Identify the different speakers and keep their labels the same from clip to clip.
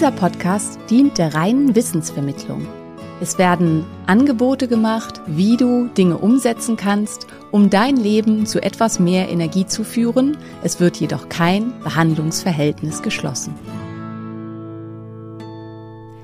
Speaker 1: Dieser Podcast dient der reinen Wissensvermittlung. Es werden Angebote gemacht, wie du Dinge umsetzen kannst, um dein Leben zu etwas mehr Energie zu führen. Es wird jedoch kein Behandlungsverhältnis geschlossen.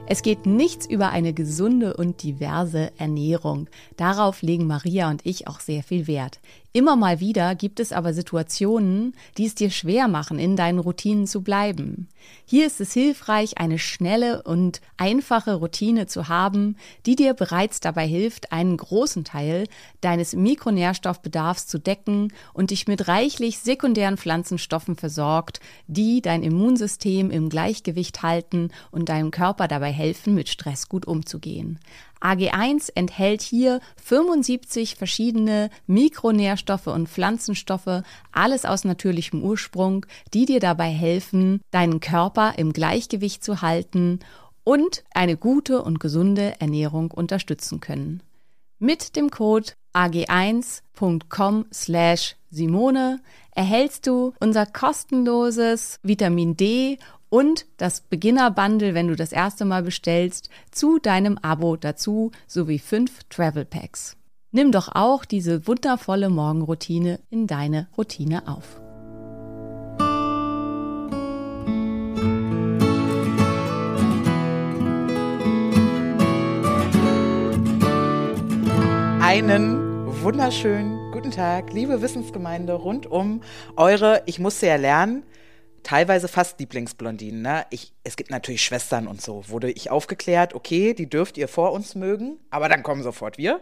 Speaker 1: Es geht nichts über eine gesunde und diverse Ernährung. Darauf legen Maria und ich auch sehr viel Wert. Immer mal wieder gibt es aber Situationen, die es dir schwer machen, in deinen Routinen zu bleiben. Hier ist es hilfreich, eine schnelle und einfache Routine zu haben, die dir bereits dabei hilft, einen großen Teil deines Mikronährstoffbedarfs zu decken und dich mit reichlich sekundären Pflanzenstoffen versorgt, die dein Immunsystem im Gleichgewicht halten und deinem Körper dabei helfen, mit Stress gut umzugehen. AG1 enthält hier 75 verschiedene Mikronährstoffe und Pflanzenstoffe, alles aus natürlichem Ursprung, die dir dabei helfen, deinen Körper im Gleichgewicht zu halten und eine gute und gesunde Ernährung unterstützen können. Mit dem Code ag1.com slash Simone erhältst du unser kostenloses Vitamin D und das Beginner-Bundle, wenn du das erste Mal bestellst, zu deinem Abo dazu sowie fünf Travel Packs. Nimm doch auch diese wundervolle Morgenroutine in deine Routine auf.
Speaker 2: Einen wunderschönen guten Tag, liebe Wissensgemeinde rund um eure, ich musste ja lernen, teilweise fast Lieblingsblondinen. Ne? Ich, es gibt natürlich Schwestern und so. Wurde ich aufgeklärt, okay, die dürft ihr vor uns mögen, aber dann kommen sofort wir.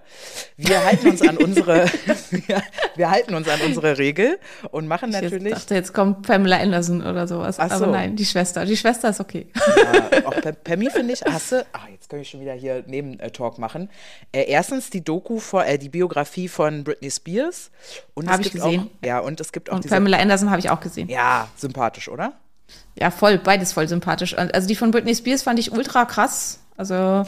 Speaker 2: Wir halten uns an unsere, wir, wir halten uns an unsere Regel und machen natürlich.
Speaker 1: Ich dachte, jetzt kommt Pamela Anderson oder sowas.
Speaker 2: Ach so.
Speaker 1: Aber nein, die Schwester. Die Schwester ist okay.
Speaker 2: Ja, auch Pammy finde ich, hast du, ach, jetzt kann ich schon wieder hier Neben-Talk machen. Äh, erstens die Doku, vor, äh, die Biografie von Britney Spears. Und
Speaker 1: Hab
Speaker 2: es
Speaker 1: ich gesehen.
Speaker 2: Auch, ja, und es gibt auch
Speaker 1: Und Pamela Anderson habe ich auch gesehen.
Speaker 2: ja, sympathisch, oder?
Speaker 1: Ja, voll, beides voll sympathisch. Also die von Britney Spears fand ich ultra krass. Also,
Speaker 2: Wir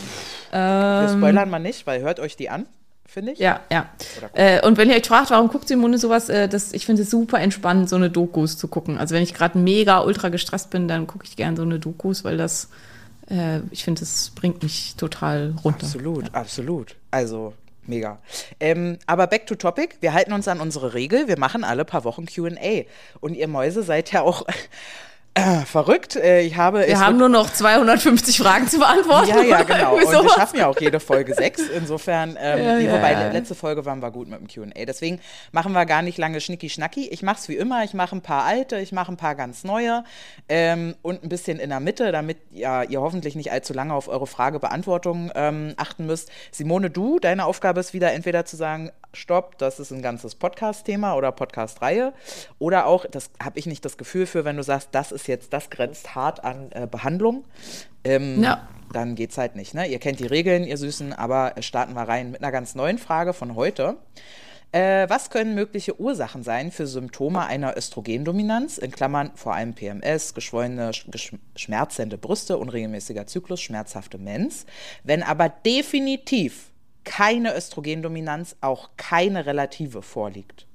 Speaker 1: ähm,
Speaker 2: spoilern mal nicht, weil hört euch die an, finde ich.
Speaker 1: ja, ja. Äh, und wenn ihr euch fragt, warum guckt Simone sowas, äh, das, ich finde es super entspannend, so eine Dokus zu gucken. Also wenn ich gerade mega ultra gestresst bin, dann gucke ich gerne so eine Dokus, weil das, äh, ich finde, das bringt mich total runter.
Speaker 2: Absolut, absolut. Also mega. Ähm, aber back to topic. Wir halten uns an unsere Regel. Wir machen alle paar Wochen QA. Und ihr Mäuse seid ja auch äh, verrückt. Äh, ich habe.
Speaker 1: Wir haben nur noch 250 Fragen zu beantworten.
Speaker 2: Ja, ja, genau. Und wir schaffen ja auch jede Folge sechs. Insofern, ähm,
Speaker 1: Ja, ja,
Speaker 2: wobei
Speaker 1: ja.
Speaker 2: letzte Folge waren wir gut mit dem QA. Deswegen machen wir gar nicht lange Schnicki-Schnacki. Ich mache es wie immer. Ich mache ein paar alte, ich mache ein paar ganz neue ähm, und ein bisschen in der Mitte, damit ja, ihr hoffentlich nicht allzu lange auf eure Fragebeantwortung ähm, achten müsst. Simone, du, deine Aufgabe ist wieder entweder zu sagen, stopp, das ist ein ganzes Podcast-Thema oder Podcast-Reihe. Oder auch, das habe ich nicht das Gefühl für, wenn du sagst, das ist jetzt, das grenzt hart an äh, Behandlung. Ähm,
Speaker 1: Ja.
Speaker 2: Dann geht's halt nicht. Ne? Ihr kennt die Regeln, ihr Süßen, aber starten wir rein mit einer ganz neuen Frage von heute. Äh, was können mögliche Ursachen sein für Symptome einer Östrogendominanz, in Klammern vor allem PMS, geschwollene, sch- gesch- schmerzende Brüste, unregelmäßiger Zyklus, schmerzhafte Mens, wenn aber definitiv keine Östrogendominanz, auch keine relative vorliegt?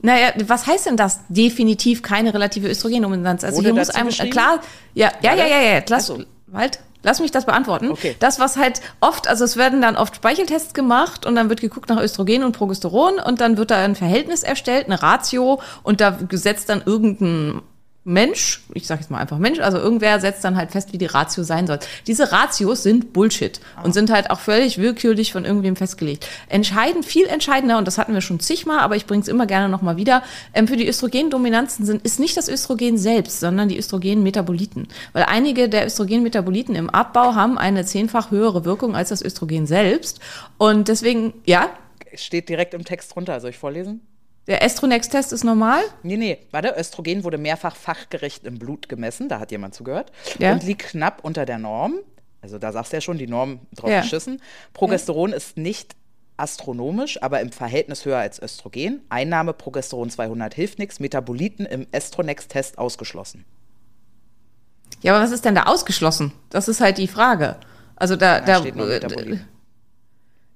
Speaker 1: Naja, was heißt denn das? Definitiv keine relative Östrogendominanz. Also
Speaker 2: Wurde
Speaker 1: hier muss einem äh, klar, ja, ja, ja, ja, ja, lass,
Speaker 2: so.
Speaker 1: halt, lass mich das beantworten.
Speaker 2: Okay.
Speaker 1: Das, was halt oft, also es werden dann oft Speicheltests gemacht und dann wird geguckt nach Östrogen und Progesteron und dann wird da ein Verhältnis erstellt, eine Ratio und da gesetzt dann irgendein Mensch, ich sage jetzt mal einfach Mensch, also irgendwer setzt dann halt fest, wie die Ratio sein soll. Diese Ratios sind Bullshit und sind halt auch völlig willkürlich von irgendwem festgelegt. Entscheidend, viel entscheidender, und das hatten wir schon zigmal, aber ich bringe es immer gerne nochmal wieder, ähm, für die Östrogendominanzen sind, ist nicht das Östrogen selbst, sondern die Östrogenmetaboliten. Weil einige der Östrogenmetaboliten im Abbau haben eine zehnfach höhere Wirkung als das Östrogen selbst. Und deswegen, ja,
Speaker 2: Steht direkt im Text drunter. Soll ich vorlesen?
Speaker 1: Der Estronex-Test ist normal.
Speaker 2: Nee, nee, warte, Östrogen wurde mehrfach fachgerecht im Blut gemessen, da hat jemand zugehört,
Speaker 1: Ja.
Speaker 2: und liegt knapp unter der Norm. Also da sagst du ja schon, die Norm drauf
Speaker 1: Ja.
Speaker 2: geschissen. Progesteron ist nicht astronomisch, aber im Verhältnis höher als Östrogen. Einnahme Progesteron 200 hilft nichts. Metaboliten im Estronex-Test ausgeschlossen.
Speaker 1: Ja, aber was ist denn da ausgeschlossen? Das ist halt die Frage. Also da, da,
Speaker 2: steht nur Metabolit.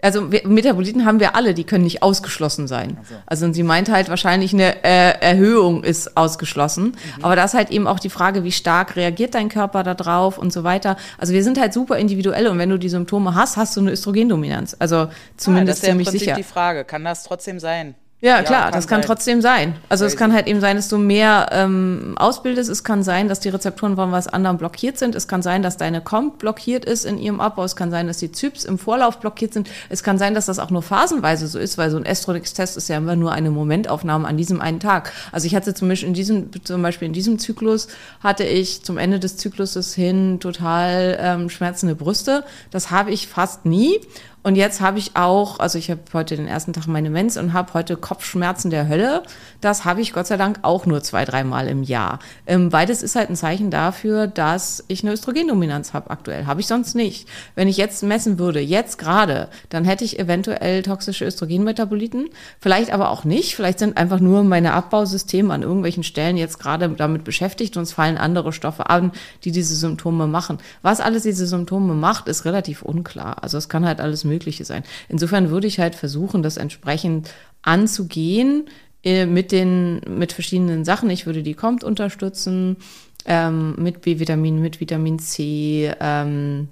Speaker 1: Also Metaboliten haben wir alle, die können nicht ausgeschlossen sein. Also und sie meint halt wahrscheinlich eine äh, Erhöhung ist ausgeschlossen. Aber da ist halt eben auch die Frage, wie stark reagiert dein Körper da drauf und so weiter. Also wir sind halt super individuell und wenn du die Symptome hast, hast du eine Östrogendominanz. Also
Speaker 2: ah,
Speaker 1: zumindest
Speaker 2: das ist ja im
Speaker 1: ziemlich
Speaker 2: Prinzip
Speaker 1: sicher.
Speaker 2: die Frage. Kann das trotzdem sein?
Speaker 1: Ja, klar, das kann
Speaker 2: sein.
Speaker 1: trotzdem sein. Also es kann halt eben sein, dass du mehr ähm, ausbildest. Es kann sein, dass die Rezeptoren von was anderem blockiert sind. Es kann sein, dass deine COMT blockiert ist in ihrem Abbau. Es kann sein, dass die ZYPs im Vorlauf blockiert sind. Es kann sein, dass das auch nur phasenweise so ist, weil so ein Estronix-Test ist ja immer nur eine Momentaufnahme an diesem einen Tag. Also ich hatte zum Beispiel in diesem, zum Beispiel in diesem Zyklus hatte ich zum Ende des Zykluses hin total ähm, schmerzende Brüste. Das habe ich fast nie. Und jetzt habe ich auch, also ich habe heute den ersten Tag meine Mens und habe heute Kopfschmerzen der Hölle. Das habe ich Gott sei Dank auch nur zwei, dreimal im Jahr. Ähm, beides ist halt ein Zeichen dafür, dass ich eine Östrogendominanz habe aktuell. Habe ich sonst nicht. Wenn ich jetzt messen würde, jetzt gerade, dann hätte ich eventuell toxische Östrogenmetaboliten. Vielleicht aber auch nicht. Vielleicht sind einfach nur meine Abbausysteme an irgendwelchen Stellen jetzt gerade damit beschäftigt und es fallen andere Stoffe an, die diese Symptome machen. Was alles diese Symptome macht, ist relativ unklar. Also es kann halt alles sein. Insofern würde ich halt versuchen, das entsprechend anzugehen äh, mit den mit verschiedenen Sachen. Ich würde die COMT unterstützen ähm, mit B-Vitamin, mit Vitamin C. Ähm,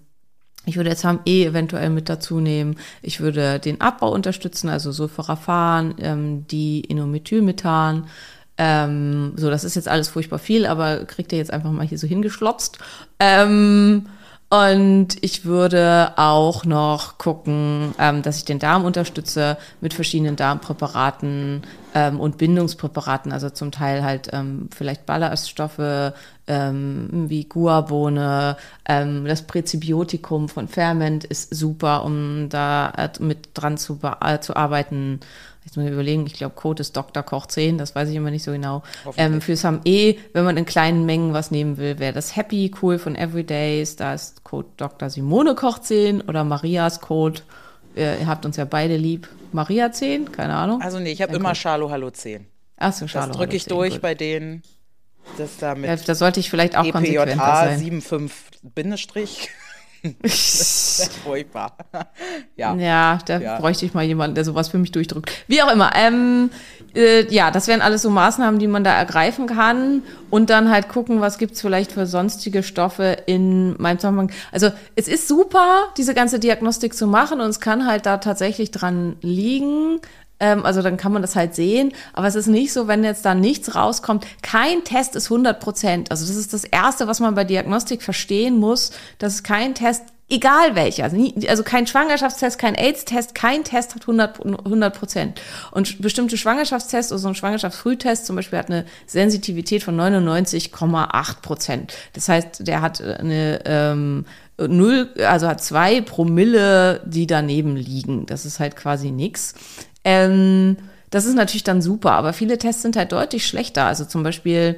Speaker 1: ich würde jetzt HME eventuell mit dazu nehmen. Ich würde den Abbau unterstützen, also Sulforaphan, ähm, die Inomethylmethan. Ähm, so, das ist jetzt alles furchtbar viel, aber kriegt ihr jetzt einfach mal hier so hingeschlopst. Ähm, und ich würde auch noch gucken, ähm, dass ich den Darm unterstütze mit verschiedenen Darmpräparaten ähm, und Bindungspräparaten, also zum Teil halt ähm, vielleicht Ballaststoffe ähm, wie Guarbohne. Ähm, das Präzibiotikum von Ferment ist super, um da äh, mit dran zu, äh, zu arbeiten. Jetzt muss ich überlegen, ich glaube, Code ist Dr. Koch 10, das weiß ich immer nicht so genau. Ähm, für SAME, wenn man in kleinen Mengen was nehmen will, wäre das Happy cool von Everydays. Da ist Code Dr. Simone Koch 10 oder Marias Code. Ihr, habt uns ja beide lieb. Maria 10? Keine Ahnung.
Speaker 2: Also nee, ich habe immer. Charlo Hallo 10.
Speaker 1: Achso,
Speaker 2: Das
Speaker 1: schade.
Speaker 2: drücke ich durch bei denen. Das da mit
Speaker 1: Ja, da sollte ich vielleicht auch konsequenter
Speaker 2: EPJA
Speaker 1: sein.
Speaker 2: 75 Bindestrich. Furchtbar. ja.
Speaker 1: Ja, da
Speaker 2: Ja.
Speaker 1: bräuchte ich mal jemanden, der sowas für mich durchdrückt. Wie auch immer. Ähm, äh, ja, das wären alles so Maßnahmen, die man da ergreifen kann. Und dann halt gucken, was gibt's vielleicht für sonstige Stoffe in meinem Zusammenhang. Also es ist super, diese ganze Diagnostik zu machen und es kann halt da tatsächlich dran liegen. Ähm, also dann kann man das halt sehen. Aber es ist nicht so, wenn jetzt da nichts rauskommt. Kein Test ist 100 Prozent. Also das ist das Erste, was man bei Diagnostik verstehen muss, dass kein Test Egal welcher, also, nie, also kein Schwangerschaftstest, kein AIDS-Test, kein Test hat 100 Prozent. Und bestimmte Schwangerschaftstests, also so ein Schwangerschaftsfrühtest zum Beispiel, hat eine Sensitivität von 99,8 Prozent. Das heißt, der hat eine ähm, null, also hat zwei Promille, die daneben liegen. Das ist halt quasi nix. Ähm, das ist natürlich dann super, aber viele Tests sind halt deutlich schlechter. Also zum Beispiel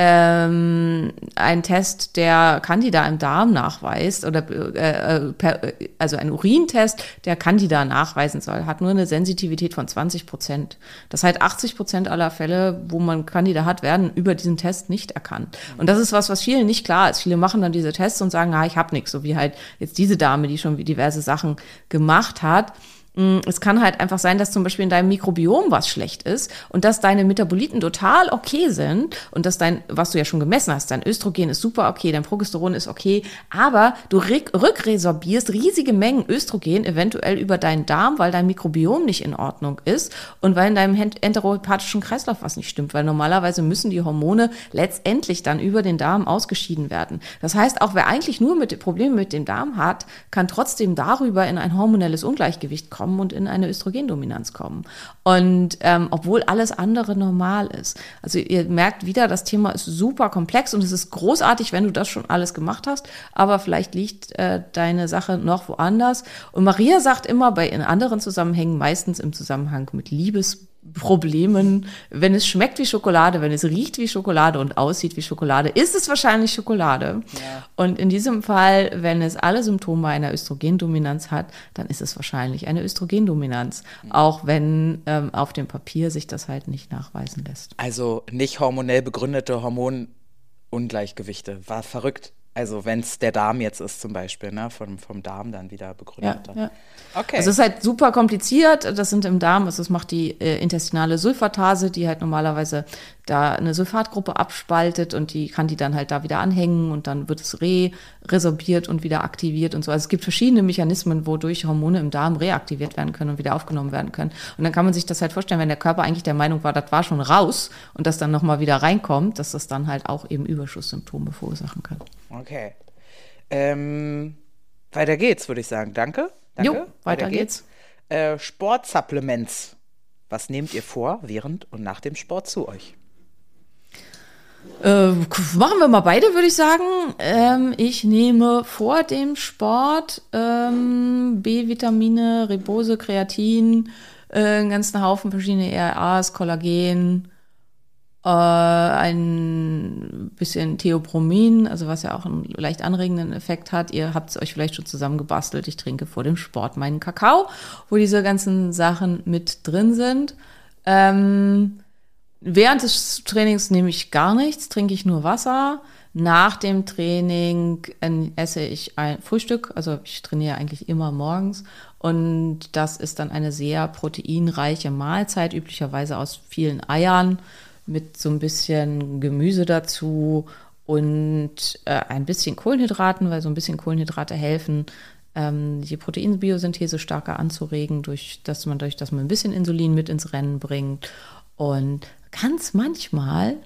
Speaker 1: ähm, ein Test, der Candida im Darm nachweist oder äh, äh, per, also ein Urintest, der Candida nachweisen soll, hat nur eine Sensitivität von 20 Prozent. Das heißt, 80 Prozent aller Fälle, wo man Candida hat, werden über diesen Test nicht erkannt. Und das ist was, was vielen nicht klar ist. Viele machen dann diese Tests und sagen, ah, ich habe nichts, so wie halt jetzt diese Dame, die schon diverse Sachen gemacht hat. Mm, Es kann halt einfach sein, dass zum Beispiel in deinem Mikrobiom was schlecht ist und dass deine Metaboliten total okay sind und dass dein, was du ja schon gemessen hast, dein Östrogen ist super okay, dein Progesteron ist okay, aber du rück- rückresorbierst riesige Mengen Östrogen eventuell über deinen Darm, weil dein Mikrobiom nicht in Ordnung ist und weil in deinem hen- enterohepathischen Kreislauf was nicht stimmt, weil normalerweise müssen die Hormone letztendlich dann über den Darm ausgeschieden werden. Das heißt, auch wer eigentlich nur mit Probleme mit dem Darm hat, kann trotzdem darüber in ein hormonelles Ungleichgewicht kommen und in eine Östrogendominanz kommen. Und ähm, obwohl alles andere normal ist. Also ihr merkt wieder, das Thema ist super komplex und es ist großartig, wenn du das schon alles gemacht hast, aber vielleicht liegt äh, deine Sache noch woanders. Und Maria sagt immer bei in anderen Zusammenhängen, meistens im Zusammenhang mit Liebesproblemen, wenn es schmeckt wie Schokolade, wenn es riecht wie Schokolade und aussieht wie Schokolade, ist es wahrscheinlich Schokolade. Und in diesem Fall, wenn es alle Symptome einer Östrogendominanz hat, dann ist es wahrscheinlich eine Östrogendominanz, auch wenn ähm, auf dem Papier sich das halt nicht nachweisen lässt.
Speaker 2: Also nicht hormonell begründete Hormonungleichgewichte. War verrückt. Also wenn es der Darm jetzt ist zum Beispiel, ne? Vom, vom Darm dann wieder begründet. dann.
Speaker 1: ja.
Speaker 2: Okay.
Speaker 1: Also es ist halt super kompliziert. Das sind im Darm, also das macht die äh, intestinale Sulfatase, die halt normalerweise da eine Sulfatgruppe abspaltet und die kann die dann halt da wieder anhängen und dann wird es re-resorbiert und wieder aktiviert und so. Also es gibt verschiedene Mechanismen, wodurch Hormone im Darm reaktiviert werden können und wieder aufgenommen werden können. Und dann kann man sich das halt vorstellen, wenn der Körper eigentlich der Meinung war, das war schon raus und das dann nochmal wieder reinkommt, dass das dann halt auch eben Überschusssymptome verursachen kann.
Speaker 2: Okay. Ähm, weiter geht's, würde ich sagen. Danke. Danke.
Speaker 1: Jo, weiter geht's.
Speaker 2: Äh, Sportsupplements. Was nehmt ihr vor während und nach dem Sport zu euch?
Speaker 1: Äh, machen wir mal beide, würde ich sagen. Ähm, ich nehme vor dem Sport ähm, B-Vitamine, Ribose, Kreatin, äh, einen ganzen Haufen verschiedene ERAs, Kollagen, äh, ein bisschen Theopromin, also was ja auch einen leicht anregenden Effekt hat. Ihr habt es euch vielleicht schon zusammengebastelt. Ich trinke vor dem Sport meinen Kakao, wo diese ganzen Sachen mit drin sind. Ähm, Während des Trainings nehme ich gar nichts, trinke ich nur Wasser. Nach dem Training esse ich ein Frühstück, also ich trainiere eigentlich immer morgens und das ist dann eine sehr proteinreiche Mahlzeit, üblicherweise aus vielen Eiern mit so ein bisschen Gemüse dazu und äh, ein bisschen Kohlenhydraten, weil so ein bisschen Kohlenhydrate helfen, ähm, die Proteinbiosynthese stärker anzuregen, durch dass man durch, dass man ein bisschen Insulin mit ins Rennen bringt. Und ganz manchmal,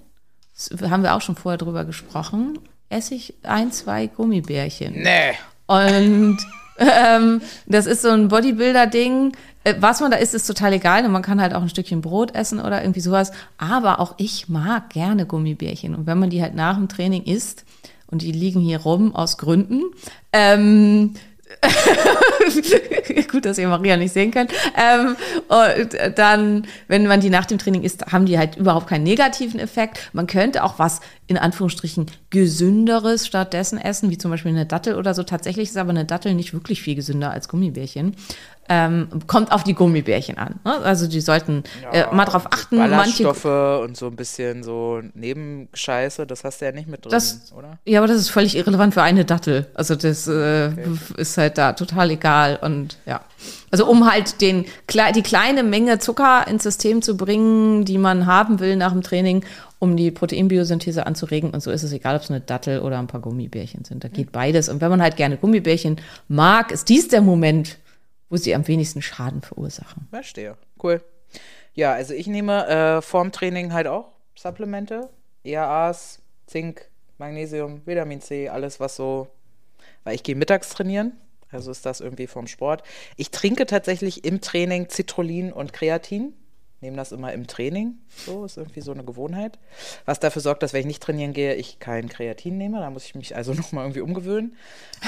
Speaker 1: das haben wir auch schon vorher drüber gesprochen, esse ich ein, zwei Gummibärchen.
Speaker 2: Nee.
Speaker 1: Und ähm, das ist so ein Bodybuilder-Ding. Äh, Was man da isst, ist total egal. Und man kann halt auch ein Stückchen Brot essen oder irgendwie sowas. Aber auch ich mag gerne Gummibärchen. Und wenn man die halt nach dem Training isst, und die liegen hier rum aus Gründen, ähm, Gut, dass ihr Maria nicht sehen könnt. Ähm, und dann, wenn man die nach dem Training isst, haben die halt überhaupt keinen negativen Effekt. Man könnte auch was in Anführungsstrichen gesünderes stattdessen essen, wie zum Beispiel eine Dattel oder so. Tatsächlich ist aber eine Dattel nicht wirklich viel gesünder als Gummibärchen. Ähm, kommt auf die Gummibärchen an. Ne? Also die sollten äh, mal drauf achten. Manche,
Speaker 2: Ballaststoffe und so ein bisschen so Nebenscheiße, das hast du ja nicht mit drin,
Speaker 1: Das-
Speaker 2: oder?
Speaker 1: Ja, aber das ist völlig irrelevant für eine Dattel. Also das äh, ist halt da total egal und ja. Also um halt den die kleine Menge Zucker ins System zu bringen, die man haben will nach dem Training, um die Proteinbiosynthese anzuregen. Und so ist es egal, ob es eine Dattel oder ein paar Gummibärchen sind. Da geht beides. Und wenn man halt gerne Gummibärchen mag, ist dies der Moment, wo sie am wenigsten Schaden verursachen.
Speaker 2: Verstehe. Cool. Ja, also ich nehme äh, vorm Training halt auch Supplemente, ERAs, Zink, Magnesium, Vitamin C, alles was so, weil ich gehe mittags trainieren, also ist das irgendwie vom Sport. Ich trinke tatsächlich im Training Citrullin und Kreatin, nehme das immer im Training, so ist irgendwie so eine Gewohnheit, was dafür sorgt, dass wenn ich nicht trainieren gehe, ich kein Kreatin nehme, da muss ich mich also nochmal irgendwie umgewöhnen.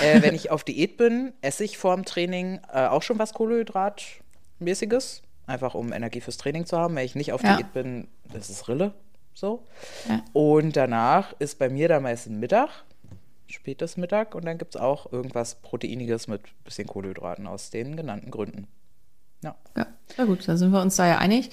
Speaker 2: Äh, wenn ich auf Diät bin, esse ich vorm Training äh, auch schon was Kohlenhydratmäßiges, einfach um Energie fürs Training zu haben. Wenn ich nicht auf
Speaker 1: Ja.
Speaker 2: Diät bin, das ist Rille, so.
Speaker 1: Ja.
Speaker 2: Und danach ist bei mir dann meistens Mittag, spätes Mittag und dann gibt es auch irgendwas Proteiniges mit bisschen Kohlenhydraten aus den genannten Gründen. Ja.
Speaker 1: Ja, sehr gut, da sind wir uns da ja einig.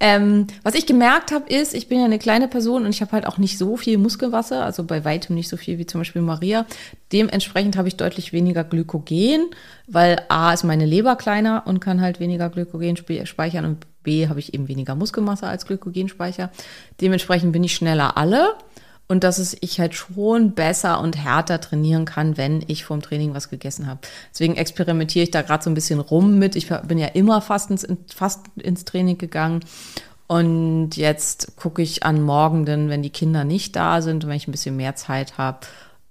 Speaker 1: Ähm, was ich gemerkt habe, ist, ich bin ja eine kleine Person und ich habe halt auch nicht so viel Muskelwasser, also bei weitem nicht so viel wie zum Beispiel Maria. Dementsprechend habe ich deutlich weniger Glykogen, weil A ist meine Leber kleiner und kann halt weniger Glykogen spe- speichern und B habe ich eben weniger Muskelmasse als Glykogenspeicher. Dementsprechend bin ich schneller alle und dass es ich halt schon besser und härter trainieren kann, wenn ich vorm Training was gegessen habe. Deswegen experimentiere ich da gerade so ein bisschen rum mit. Ich bin ja immer fast ins, fast ins Training gegangen. Und jetzt gucke ich an Morgenden, wenn die Kinder nicht da sind und wenn ich ein bisschen mehr Zeit habe,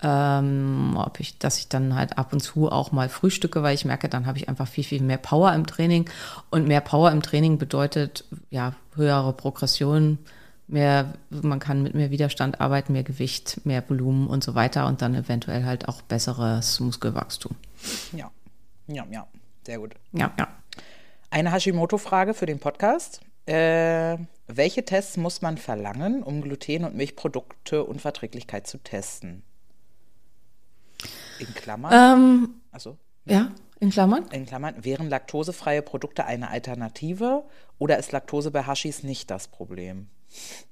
Speaker 1: ähm, ob ich, dass ich dann halt ab und zu auch mal frühstücke, weil ich merke, dann habe ich einfach viel, viel mehr Power im Training. Und mehr Power im Training bedeutet ja höhere Progression, mehr, man kann mit mehr Widerstand arbeiten, mehr Gewicht, mehr Volumen und so weiter und dann eventuell halt auch besseres Muskelwachstum.
Speaker 2: Ja, ja, ja, sehr gut.
Speaker 1: Ja, ja.
Speaker 2: Eine Hashimoto-Frage für den Podcast. Äh, welche Tests muss man verlangen, um Gluten- und Milchprodukte Unverträglichkeit zu testen? In Klammern,
Speaker 1: Ähm,
Speaker 2: also
Speaker 1: ja, in Klammern.
Speaker 2: in Klammern, wären laktosefreie Produkte eine Alternative oder ist Laktose bei Hashis nicht das Problem?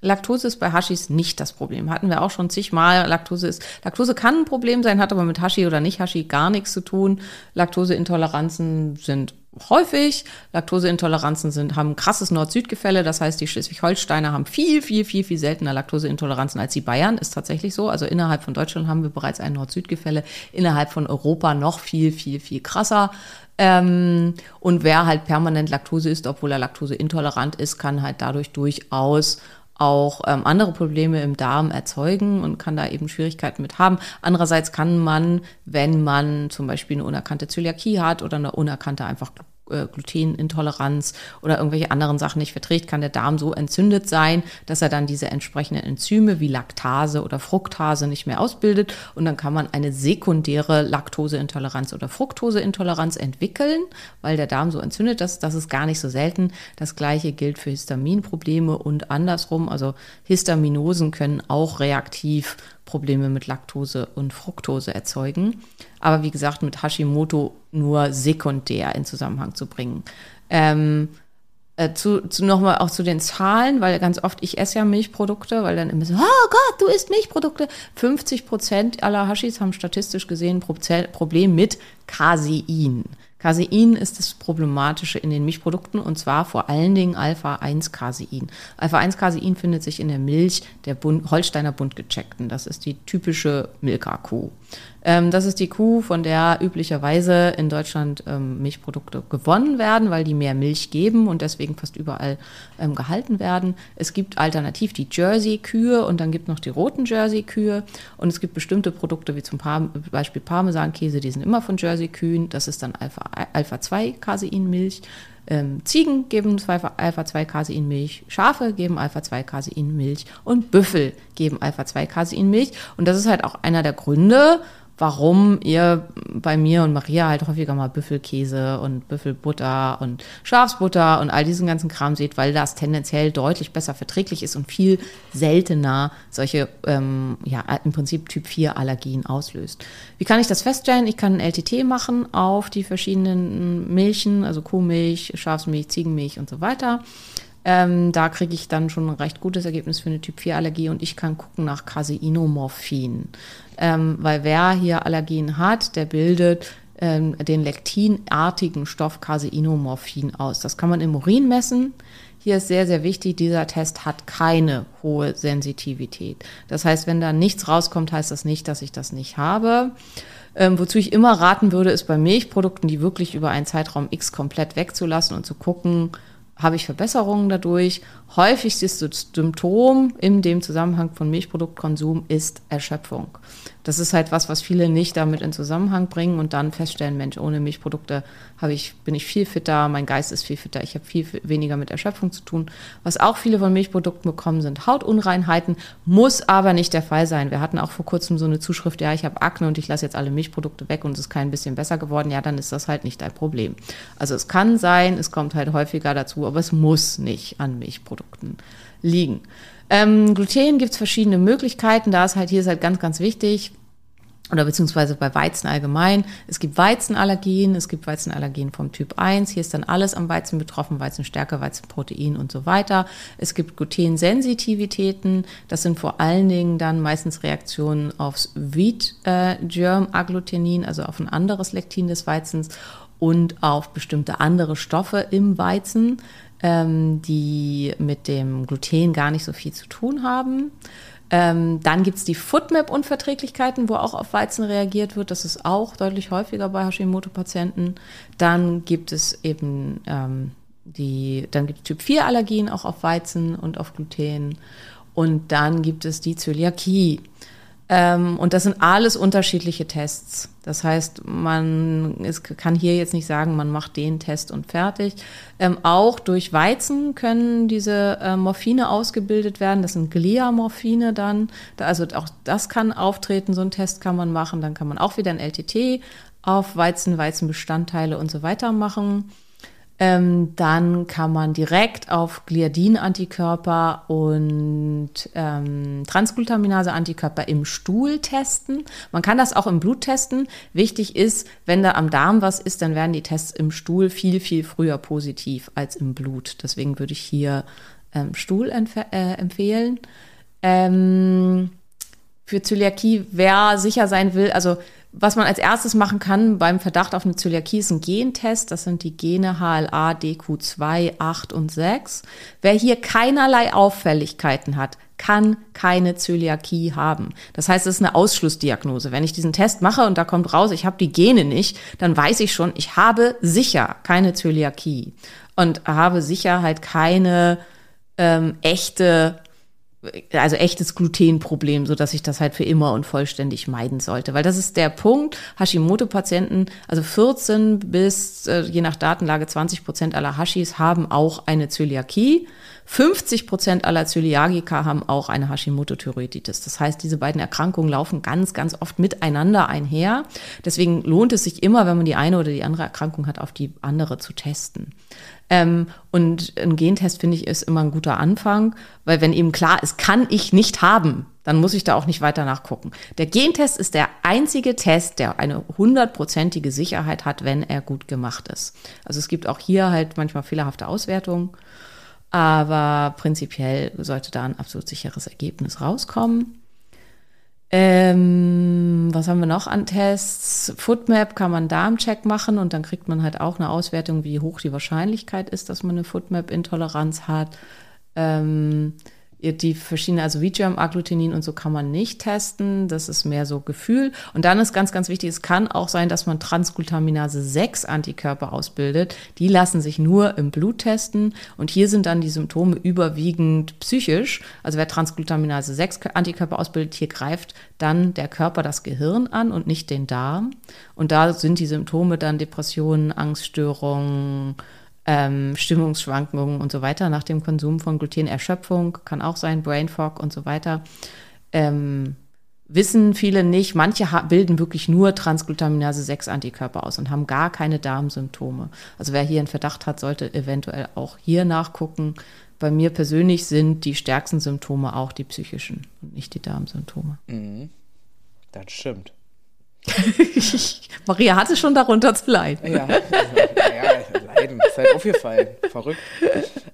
Speaker 1: Laktose ist bei Hashis nicht das Problem. Hatten wir auch schon zigmal. Laktose ist, Laktose kann ein Problem sein, hat aber mit Hashi oder nicht Hashi gar nichts zu tun. Laktoseintoleranzen sind häufig. Laktoseintoleranzen sind, haben krasses Nord-Süd-Gefälle. Das heißt, die Schleswig-Holsteiner haben viel, viel, viel, viel seltener Laktoseintoleranzen als die Bayern. Ist tatsächlich so. Also innerhalb von Deutschland haben wir bereits ein Nord-Süd-Gefälle. Innerhalb von Europa noch viel, viel, viel krasser. Ähm, und wer halt permanent Laktose isst, obwohl er laktoseintolerant ist, kann halt dadurch durchaus auch ähm, andere Probleme im Darm erzeugen und kann da eben Schwierigkeiten mit haben. Andererseits kann man, wenn man zum Beispiel eine unerkannte Zöliakie hat oder eine unerkannte einfach äh, Glutenintoleranz oder irgendwelche anderen Sachen nicht verträgt, kann der Darm so entzündet sein, dass er dann diese entsprechenden Enzyme wie Laktase oder Fructase nicht mehr ausbildet und dann kann man eine sekundäre Laktoseintoleranz oder Fructoseintoleranz entwickeln, weil der Darm so entzündet ist. Das ist gar nicht so selten. Das gleiche gilt für Histaminprobleme und andersrum. Also Histaminosen können auch reaktiv Probleme mit Laktose und Fructose erzeugen. Aber wie gesagt, mit Hashimoto nur sekundär in Zusammenhang zu bringen. Ähm, äh, zu, zu nochmal auch zu den Zahlen, weil ganz oft ich esse ja Milchprodukte, weil dann immer so, oh Gott, du isst Milchprodukte. 50 Prozent aller Hashis haben statistisch gesehen ein Problem mit Casein. Casein ist das Problematische in den Milchprodukten und zwar vor allen Dingen Alpha-1-Casein. Alpha-1-Casein findet sich in der Milch der Bund, Holsteiner Buntgecheckten. Das ist die typische Milka-Kuh. Ähm, das ist die Kuh, von der üblicherweise in Deutschland ähm, Milchprodukte gewonnen werden, weil die mehr Milch geben und deswegen fast überall ähm, gehalten werden. Es gibt alternativ die Jersey-Kühe und dann gibt noch die roten Jersey-Kühe und es gibt bestimmte Produkte wie zum Beispiel Parmesankäse, die sind immer von Jersey-Kühen. Das ist dann Alpha, Alpha-2-Caseinmilch. Ähm, Ziegen geben Alpha-2-Caseinmilch, Schafe geben Alpha-2-Caseinmilch und Büffel geben Alpha-2-Caseinmilch. Und das ist halt auch einer der Gründe, warum ihr bei mir und Maria halt häufiger mal Büffelkäse und Büffelbutter und Schafsbutter und all diesen ganzen Kram seht, weil das tendenziell deutlich besser verträglich ist und viel seltener solche, ähm, ja, im Prinzip Typ 4 Allergien auslöst. Wie kann ich das feststellen? Ich kann ein LTT machen auf die verschiedenen Milchen, also Kuhmilch, Schafsmilch, Ziegenmilch und so weiter. Ähm, da kriege ich dann schon ein recht gutes Ergebnis für eine Typ-4-Allergie und ich kann gucken nach Caseinomorphin. Ähm, weil wer hier Allergien hat, der bildet ähm, den lektinartigen Stoff Caseinomorphin aus. Das kann man im Urin messen. Hier ist sehr, sehr wichtig, dieser Test hat keine hohe Sensitivität. Das heißt, wenn da nichts rauskommt, heißt das nicht, dass ich das nicht habe. Ähm, wozu ich immer raten würde, ist bei Milchprodukten, die wirklich über einen Zeitraum X komplett wegzulassen und zu gucken, habe ich Verbesserungen dadurch. Häufigstes Symptom in dem Zusammenhang von Milchproduktkonsum ist Erschöpfung. Das ist halt was, was viele nicht damit in Zusammenhang bringen und dann feststellen, Mensch, ohne Milchprodukte habe ich, bin ich viel fitter, mein Geist ist viel fitter, ich habe viel weniger mit Erschöpfung zu tun. Was auch viele von Milchprodukten bekommen, sind Hautunreinheiten, muss aber nicht der Fall sein. Wir hatten auch vor kurzem so eine Zuschrift, ja, ich habe Akne und ich lasse jetzt alle Milchprodukte weg und es ist kein bisschen besser geworden. Ja, dann ist das halt nicht dein Problem. Also es kann sein, es kommt halt häufiger dazu, aber es muss nicht an Milchprodukten liegen. Ähm, Gluten gibt es verschiedene Möglichkeiten. Da ist halt hier ist halt ganz, ganz wichtig. oder beziehungsweise bei Weizen allgemein. Es gibt Weizenallergien, es gibt Weizenallergien vom Typ 1. Hier ist dann alles am Weizen betroffen, Weizenstärke, Weizenprotein und so weiter. Es gibt Glutensensitivitäten. Das sind vor allen Dingen dann meistens Reaktionen aufs Wheat-Germ-Agglutenin, also auf ein anderes Lektin des Weizens und auf bestimmte andere Stoffe im Weizen, ähm, die mit dem Gluten gar nicht so viel zu tun haben. Ähm, dann gibt es die Footmap-Unverträglichkeiten, wo auch auf Weizen reagiert wird. Das ist auch deutlich häufiger bei Hashimoto-Patienten. Dann gibt es eben ähm, die, dann gibt es Typ-4-Allergien auch auf Weizen und auf Gluten. Und dann gibt es die Zöliakie. Ähm, und das sind alles unterschiedliche Tests. Das heißt, man es kann hier jetzt nicht sagen, man macht den Test und fertig. Ähm, auch durch Weizen können diese äh, Morphine ausgebildet werden. Das sind Gliamorphine dann. Da, also auch das kann auftreten. So einen Test kann man machen. Dann kann man auch wieder ein LTT auf Weizen, Weizenbestandteile und so weiter machen. Ähm, dann kann man direkt auf Gliadin-Antikörper und ähm, Transglutaminase-Antikörper im Stuhl testen. Man kann das auch im Blut testen. Wichtig ist, wenn da am Darm was ist, dann werden die Tests im Stuhl viel, viel früher positiv als im Blut. Deswegen würde ich hier ähm, Stuhl äh, empfehlen. Ähm, für Zöliakie, wer sicher sein will, also was man als erstes machen kann beim Verdacht auf eine Zöliakie ist ein Gentest. Das sind die Gene HLA, DQ2, 8 und 6. Wer hier keinerlei Auffälligkeiten hat, kann keine Zöliakie haben. Das heißt, es ist eine Ausschlussdiagnose. Wenn ich diesen Test mache und da kommt raus, ich habe die Gene nicht, dann weiß ich schon, ich habe sicher keine Zöliakie und habe sicher halt keine ähm, echte also echtes Glutenproblem, so dass ich das halt für immer und vollständig meiden sollte. Weil das ist der Punkt. Hashimoto-Patienten, also 14 bis äh, je nach Datenlage 20 Prozent aller Hashis haben auch eine Zöliakie. 50 Prozent aller Zöliagiker haben auch eine Hashimoto-Thyreoiditis. Das heißt, diese beiden Erkrankungen laufen ganz, ganz oft miteinander einher. Deswegen lohnt es sich immer, wenn man die eine oder die andere Erkrankung hat, auf die andere zu testen. Ähm, und ein Gentest, finde ich, ist immer ein guter Anfang, weil wenn eben klar ist, kann ich nicht haben, dann muss ich da auch nicht weiter nachgucken. Der Gentest ist der einzige Test, der eine hundertprozentige Sicherheit hat, wenn er gut gemacht ist. Also es gibt auch hier halt manchmal fehlerhafte Auswertungen, aber prinzipiell sollte da ein absolut sicheres Ergebnis rauskommen. Ähm, was haben wir noch an Tests? Footmap kann man Darmcheck machen und dann kriegt man halt auch eine Auswertung, wie hoch die Wahrscheinlichkeit ist, dass man eine Footmap-Intoleranz hat. Ähm, die verschiedenen, also Vgerm, Agglutenin und so kann man nicht testen. Das ist mehr so Gefühl. Und dann ist ganz, ganz wichtig, es kann auch sein, dass man Transglutaminase 6 Antikörper ausbildet. Die lassen sich nur im Blut testen. Und hier sind dann die Symptome überwiegend psychisch. Also wer Transglutaminase 6 Antikörper ausbildet, hier greift dann der Körper das Gehirn an und nicht den Darm. Und da sind die Symptome dann Depressionen, Angststörungen, ähm, Stimmungsschwankungen und so weiter nach dem Konsum von Gluten, Erschöpfung kann auch sein, Brain Fog und so weiter. Ähm, wissen viele nicht. Manche bilden wirklich nur Transglutaminase 6 Antikörper aus und haben gar keine Darmsymptome. Also wer hier einen Verdacht hat, sollte eventuell auch hier nachgucken. Bei mir persönlich sind die stärksten Symptome auch die psychischen und nicht die Darmsymptome.
Speaker 2: Mhm. Das stimmt.
Speaker 1: Maria hatte schon darunter zu leiden.
Speaker 2: Ja, ja leiden, ist halt aufgefallen. Verrückt.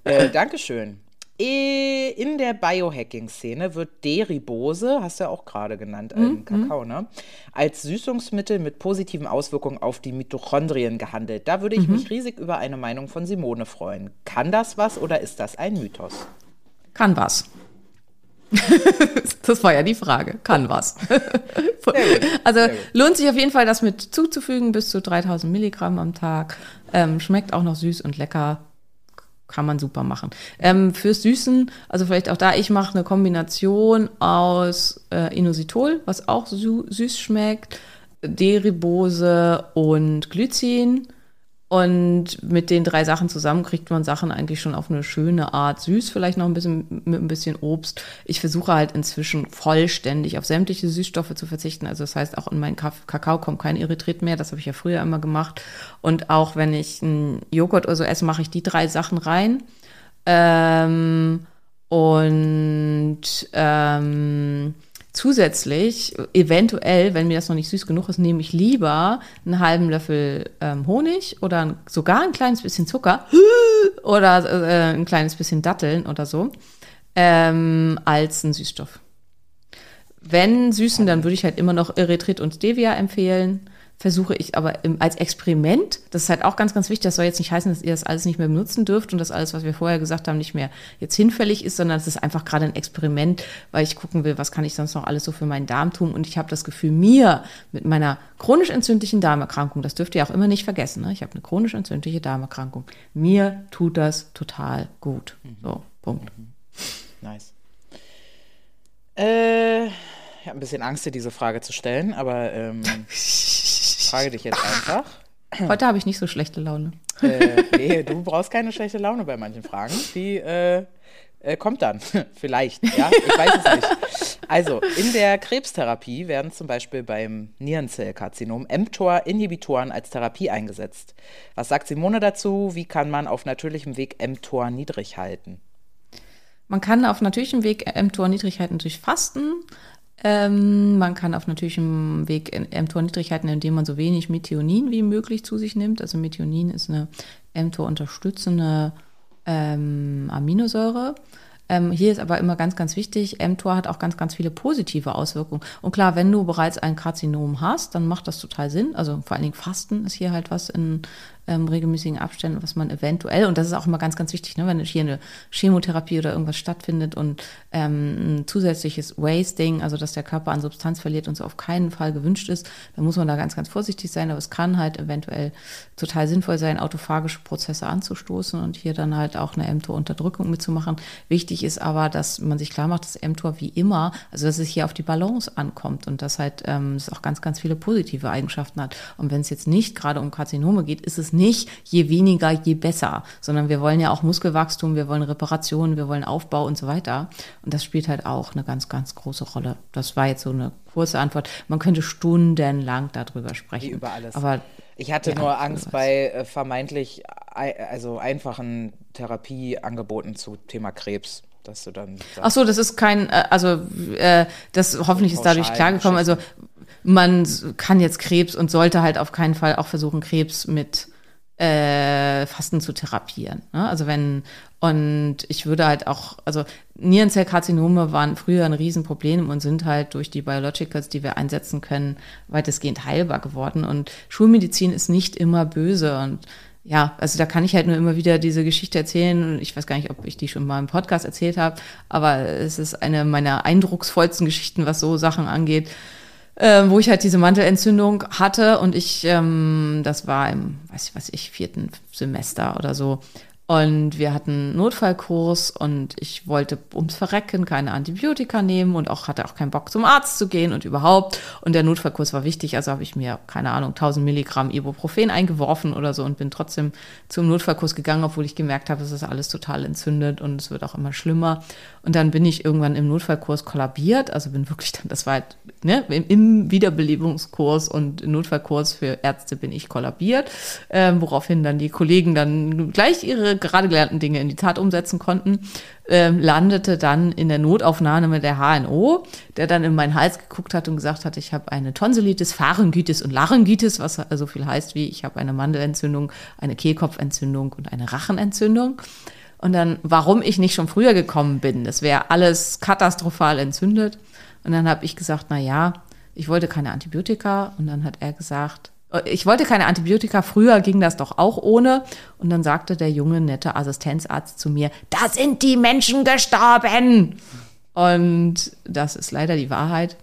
Speaker 2: Äh, Dankeschön. In der Biohacking-Szene wird Deribose, hast du ja auch gerade genannt, mhm. Kakao, ne? als Süßungsmittel mit positiven Auswirkungen auf die Mitochondrien gehandelt. Da würde ich mhm. mich riesig über eine Meinung von Simone freuen. Kann das was oder ist das ein Mythos?
Speaker 1: Kann was. das war ja die Frage. Kann was. also lohnt sich auf jeden Fall, das mit zuzufügen, bis zu 3000 Milligramm am Tag. Ähm, schmeckt auch noch süß und lecker. Kann man super machen. Ähm, fürs Süßen, also vielleicht auch da, ich mache eine Kombination aus äh, Inositol, was auch süß schmeckt, Deribose und Glycin und mit den drei Sachen zusammen kriegt man Sachen eigentlich schon auf eine schöne Art süß, vielleicht noch ein bisschen mit ein bisschen Obst. Ich versuche halt inzwischen vollständig auf sämtliche Süßstoffe zu verzichten. Also das heißt, auch in meinen Kakao kommt kein Erythrit mehr. Das habe ich ja früher immer gemacht. Und auch wenn ich einen Joghurt oder so esse, mache ich die drei Sachen rein. Ähm, und ähm, zusätzlich, eventuell, wenn mir das noch nicht süß genug ist, nehme ich lieber einen halben Löffel ähm, Honig oder ein, sogar ein kleines bisschen Zucker oder äh, ein kleines bisschen Datteln oder so, ähm, als einen Süßstoff. Wenn süßen, dann würde ich halt immer noch Erythrit und Stevia empfehlen. Versuche ich aber im, als Experiment, das ist halt auch ganz, ganz wichtig, das soll jetzt nicht heißen, dass ihr das alles nicht mehr benutzen dürft und dass alles, was wir vorher gesagt haben, nicht mehr jetzt hinfällig ist, sondern es ist einfach gerade ein Experiment, weil ich gucken will, was kann ich sonst noch alles so für meinen Darm tun. Und ich habe das Gefühl, mir mit meiner chronisch entzündlichen Darmerkrankung, das dürft ihr auch immer nicht vergessen, ne? ich habe eine chronisch entzündliche Darmerkrankung, mir tut das total gut. So, Punkt.
Speaker 2: Nice. Äh, ich habe ein bisschen Angst, dir diese Frage zu stellen, aber ähm, frage dich jetzt einfach.
Speaker 1: Heute habe ich nicht so schlechte Laune.
Speaker 2: Äh, nee, du brauchst keine schlechte Laune bei manchen Fragen. Die äh, äh, kommt dann. Vielleicht, ja. Ich weiß es nicht. Also, in der Krebstherapie werden zum Beispiel beim Nierenzellkarzinom mTOR-Inhibitoren als Therapie eingesetzt. Was sagt Simone dazu? Wie kann man auf natürlichem Weg mTOR niedrig halten?
Speaker 1: Man kann auf natürlichem Weg mTOR niedrig halten durch Fasten. Ähm, man kann auf natürlichem Weg mTOR niedrig halten, indem man so wenig Methionin wie möglich zu sich nimmt. Also Methionin ist eine mTOR-unterstützende ähm, Aminosäure. Ähm, hier ist aber immer ganz, ganz wichtig, mTOR hat auch ganz, ganz viele positive Auswirkungen. Und klar, wenn du bereits ein Karzinom hast, dann macht das total Sinn. Also vor allen Dingen Fasten ist hier halt was in ähm, regelmäßigen Abständen, was man eventuell, und das ist auch immer ganz, ganz wichtig, ne, wenn hier eine Chemotherapie oder irgendwas stattfindet und ähm, ein zusätzliches Wasting, also dass der Körper an Substanz verliert und so auf keinen Fall gewünscht ist, dann muss man da ganz, ganz vorsichtig sein, aber es kann halt eventuell total sinnvoll sein, autophagische Prozesse anzustoßen und hier dann halt auch eine mTOR-Unterdrückung mitzumachen. Wichtig ist aber, dass man sich klar macht, dass mTOR wie immer, also dass es hier auf die Balance ankommt und dass halt ähm, es auch ganz, ganz viele positive Eigenschaften hat. Und wenn es jetzt nicht gerade um Karzinome geht, ist es nicht je weniger, je besser, sondern wir wollen ja auch Muskelwachstum, wir wollen Reparation, wir wollen Aufbau und so weiter. Und das spielt halt auch eine ganz, ganz große Rolle. Das war jetzt so eine kurze Antwort. Man könnte stundenlang darüber sprechen.
Speaker 2: Wie über alles.
Speaker 1: Aber
Speaker 2: Ich hatte
Speaker 1: Ja,
Speaker 2: nur Angst bei äh, vermeintlich ei- also einfachen Therapieangeboten zu Thema Krebs, dass du dann sagst,
Speaker 1: Ach so, das ist kein, äh, also äh, das hoffentlich ist dadurch klargekommen. Also man kann jetzt Krebs und sollte halt auf keinen Fall auch versuchen, Krebs mit äh, Fasten zu therapieren. Ne? Also wenn, und ich würde halt auch, also Nierenzellkarzinome waren früher ein Riesenproblem und sind halt durch die Biologicals, die wir einsetzen können, weitestgehend heilbar geworden. Und Schulmedizin ist nicht immer böse und ja, also da kann ich halt nur immer wieder diese Geschichte erzählen. Ich weiß gar nicht, ob ich die schon mal im Podcast erzählt habe, aber es ist eine meiner eindrucksvollsten Geschichten, was so Sachen angeht ähm, wo ich halt diese Mantelentzündung hatte und ich, ähm, das war im, weiß ich was ich, vierten Semester oder so. Und wir hatten einen Notfallkurs und ich wollte ums Verrecken keine Antibiotika nehmen und auch hatte auch keinen Bock zum Arzt zu gehen und überhaupt. Und der Notfallkurs war wichtig, also habe ich mir, keine Ahnung, 1000 Milligramm Ibuprofen eingeworfen oder so und bin trotzdem zum Notfallkurs gegangen, obwohl ich gemerkt habe, es ist alles total entzündet und es wird auch immer schlimmer. Und dann bin ich irgendwann im Notfallkurs kollabiert, also bin wirklich dann, das war halt, ne, im, Wiederbelebungskurs und Notfallkurs für Ärzte bin ich kollabiert, ähm, woraufhin dann die Kollegen dann gleich ihre gerade gelernten Dinge in die Tat umsetzen konnten, ähm, landete dann in der Notaufnahme mit der HNO, der dann in meinen Hals geguckt hat und gesagt hat, ich habe eine Tonsillitis, Pharyngitis und Laryngitis, was so viel heißt wie, ich habe eine Mandelentzündung, eine Kehlkopfentzündung und eine Rachenentzündung. Und dann, warum ich nicht schon früher gekommen bin, das wäre alles katastrophal entzündet. Und dann habe ich gesagt, na ja, ich wollte keine Antibiotika. Und dann hat er gesagt, äh, ich wollte keine Antibiotika, früher ging das doch auch ohne. Und dann sagte der junge, nette Assistenzarzt zu mir, da sind die Menschen gestorben. Und das ist leider die Wahrheit.